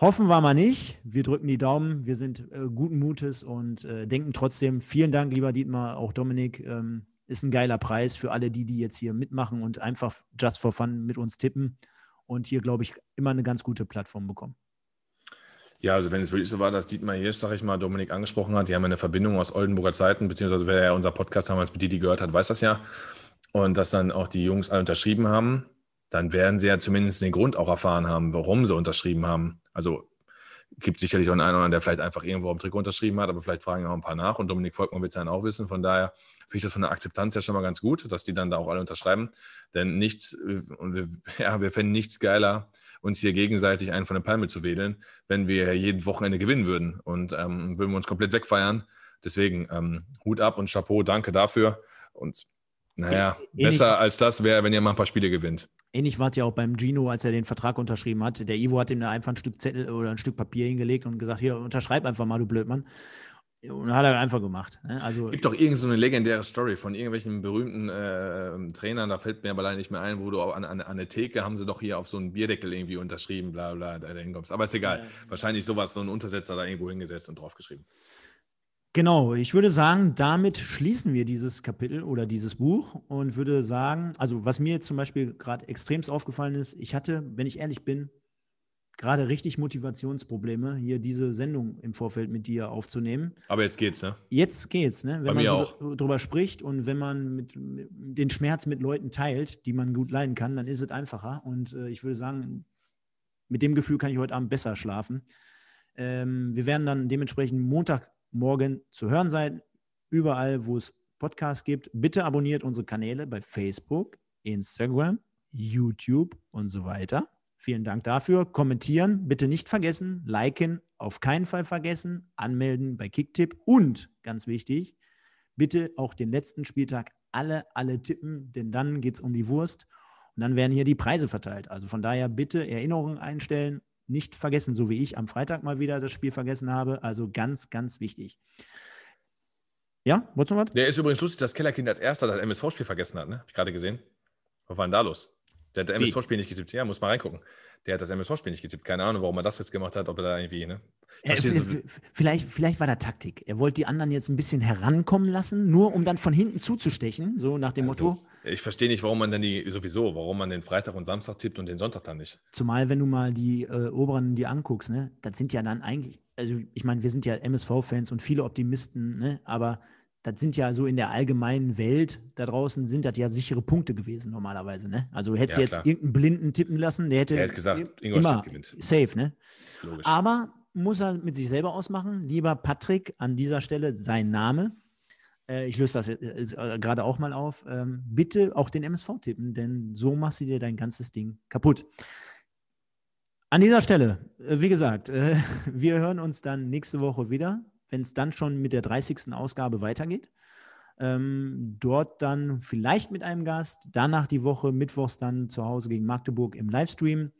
Hoffen wir mal nicht. Wir drücken die Daumen. Wir sind äh, guten Mutes und äh, denken trotzdem, vielen Dank, lieber Dietmar, auch Dominik. Ähm, ist ein geiler Preis für alle die, die jetzt hier mitmachen und einfach just for fun mit uns tippen und hier, glaube ich, immer eine ganz gute Plattform bekommen. Ja, also wenn es wirklich so war, dass Dietmar Hirsch, sag ich mal, Dominik angesprochen hat, die haben eine Verbindung aus Oldenburger Zeiten, beziehungsweise wer ja unser Podcast damals mit Didi gehört hat, weiß das ja. Und dass dann auch die Jungs alle unterschrieben haben, dann werden sie ja zumindest den Grund auch erfahren haben, warum sie unterschrieben haben. Also gibt sicherlich auch einen oder anderen, der vielleicht einfach irgendwo am Trikot unterschrieben hat, aber vielleicht fragen auch ein paar nach und Dominik Volkmann wird es dann auch wissen. Von daher finde ich das von der Akzeptanz ja schon mal ganz gut, dass die dann da auch alle unterschreiben. Denn nichts, und wir, [laughs] ja, wir fänden nichts geiler, uns hier gegenseitig einen von der Palme zu wedeln, wenn wir jeden Wochenende gewinnen würden und ähm, würden wir uns komplett wegfeiern. Deswegen ähm, Hut ab und Chapeau, danke dafür. Und naja, Ähnlich, besser als das wäre, wenn ihr mal ein paar Spiele gewinnt. Ähnlich war es ja auch beim Gino, als er den Vertrag unterschrieben hat. Der Ivo hat ihm da einfach ein Stück Zettel oder ein Stück Papier hingelegt und gesagt: Hier, unterschreib einfach mal, du Blödmann. Und hat er einfach gemacht. Ne? Also, gibt doch irgend so eine legendäre Story von irgendwelchen berühmten äh, Trainern, da fällt mir aber leider nicht mehr ein, wo du an, an, an der Theke haben sie doch hier auf so einen Bierdeckel irgendwie unterschrieben, bla bla, da hinkommst. Aber ist egal. Ja. Wahrscheinlich sowas, so ein Untersetzer da irgendwo hingesetzt und draufgeschrieben. Genau, ich würde sagen, damit schließen wir dieses Kapitel oder dieses Buch und würde sagen, also was mir jetzt zum Beispiel gerade extremst aufgefallen ist, ich hatte, wenn ich ehrlich bin, gerade richtig Motivationsprobleme, hier diese Sendung im Vorfeld mit dir aufzunehmen. Aber jetzt geht's, ne? Jetzt geht's, ne? Wenn Bei man so auch. drüber spricht und wenn man mit, mit, den Schmerz mit Leuten teilt, die man gut leiden kann, dann ist es einfacher. Und äh, ich würde sagen, mit dem Gefühl kann ich heute Abend besser schlafen. Ähm, wir werden dann dementsprechend Montag morgen zu hören sein, überall, wo es Podcasts gibt. Bitte abonniert unsere Kanäle bei Facebook, Instagram, YouTube und so weiter. Vielen Dank dafür. Kommentieren bitte nicht vergessen, liken auf keinen Fall vergessen, anmelden bei Kicktip und ganz wichtig, bitte auch den letzten Spieltag alle, alle tippen, denn dann geht es um die Wurst und dann werden hier die Preise verteilt. Also von daher bitte Erinnerungen einstellen nicht vergessen, so wie ich am Freitag mal wieder das Spiel vergessen habe. Also ganz, ganz wichtig. Ja, wolltest du was? Der ist übrigens lustig, dass Kellerkind als erster das MSV-Spiel vergessen hat, ne? Hab ich gerade gesehen. Was war denn da los? Der hat das MSV-Spiel nicht getippt. Ja, muss mal reingucken. Der hat das MSV-Spiel nicht getippt. Keine Ahnung, warum er das jetzt gemacht hat, ob er da irgendwie, ne? Äh, vielleicht, vielleicht war da Taktik. Er wollte die anderen jetzt ein bisschen herankommen lassen, nur um dann von hinten zuzustechen, so nach dem also, Motto. Ich verstehe nicht, warum man dann die, sowieso, warum man den Freitag und Samstag tippt und den Sonntag dann nicht. Zumal, wenn du mal die äh, Oberen dir anguckst, ne, das sind ja dann eigentlich, also ich meine, wir sind ja MSV-Fans und viele Optimisten, ne, aber das sind ja so in der allgemeinen Welt da draußen sind das ja sichere Punkte gewesen normalerweise, ne? Also hättest ja, jetzt irgendeinen Blinden tippen lassen, der hätte, der hätte gesagt, immer gewinnt. Safe, ne? Logisch. Aber muss er mit sich selber ausmachen. Lieber Patrick, an dieser Stelle sein Name. Äh, ich löse das äh, gerade auch mal auf. Ähm, bitte auch den MSV tippen, denn so machst du dir dein ganzes Ding kaputt. An dieser Stelle, äh, wie gesagt, äh, [laughs] wir hören uns dann nächste Woche wieder, wenn es dann schon mit der 30. Ausgabe weitergeht. Ähm, dort dann vielleicht mit einem Gast, danach die Woche, mittwochs dann zu Hause gegen Magdeburg im Livestream.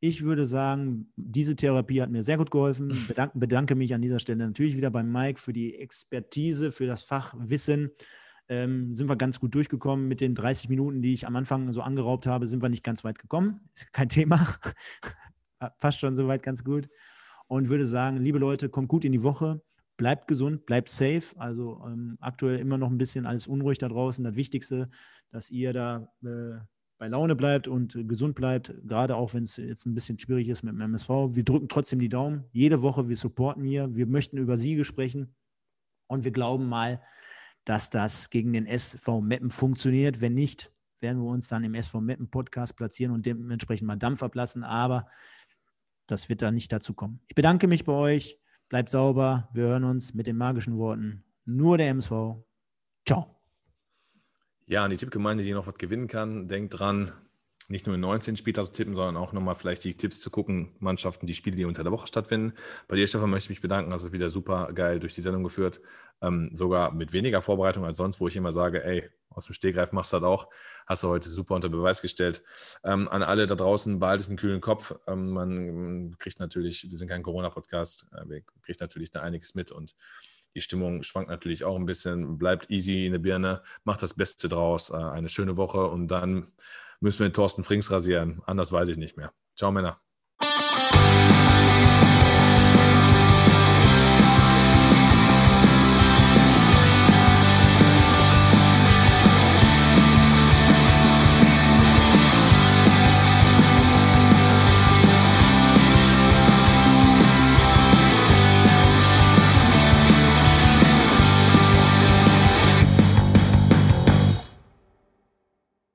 Ich würde sagen, diese Therapie hat mir sehr gut geholfen. [laughs] Bedanke, bedanke mich an dieser Stelle natürlich wieder beim Mike für die Expertise, für das Fachwissen. Ähm, sind wir ganz gut durchgekommen. Mit den 30 Minuten, die ich am Anfang so angeraubt habe, sind wir nicht ganz weit gekommen. Ist kein Thema. [laughs] Passt schon soweit ganz gut. Und würde sagen, liebe Leute, kommt gut in die Woche. Bleibt gesund, bleibt safe. Also ähm, aktuell immer noch ein bisschen alles unruhig da draußen. Das Wichtigste, dass ihr da äh, bei Laune bleibt und gesund bleibt, gerade auch wenn es jetzt ein bisschen schwierig ist mit dem MSV. Wir drücken trotzdem die Daumen. Jede Woche, wir supporten hier. Wir möchten über Siege sprechen. Und wir glauben mal, dass das gegen den SV Meppen funktioniert. Wenn nicht, werden wir uns dann im SV Meppen Podcast platzieren und dementsprechend mal Dampf ablassen. Aber das wird da nicht dazu kommen. Ich bedanke mich bei euch. Bleibt sauber. Wir hören uns mit den magischen Worten. Nur der MSV. Ciao. Ja, an die Tippgemeinde, die noch was gewinnen kann, denkt dran, nicht nur in 19 Spieltag zu tippen, sondern auch nochmal vielleicht die Tipps zu gucken, Mannschaften, die Spiele, die unter der Woche stattfinden. Bei dir, Stefan, möchte ich mich bedanken, hast du wieder super geil durch die Sendung geführt. Ähm, sogar mit weniger Vorbereitung als sonst, wo ich immer sage, ey, aus dem Stehgreif machst du das auch. Hast du heute super unter Beweis gestellt. Ähm, an alle da draußen, behaltet einen kühlen Kopf. Ähm, man kriegt natürlich, wir sind kein Corona-Podcast, äh, wir kriegt natürlich da einiges mit und die Stimmung schwankt natürlich auch ein bisschen. Bleibt easy in der Birne, macht das Beste draus. Äh, eine schöne Woche und dann müssen wir den Thorsten Frings rasieren. Anders weiß ich nicht mehr. Ciao, Männer.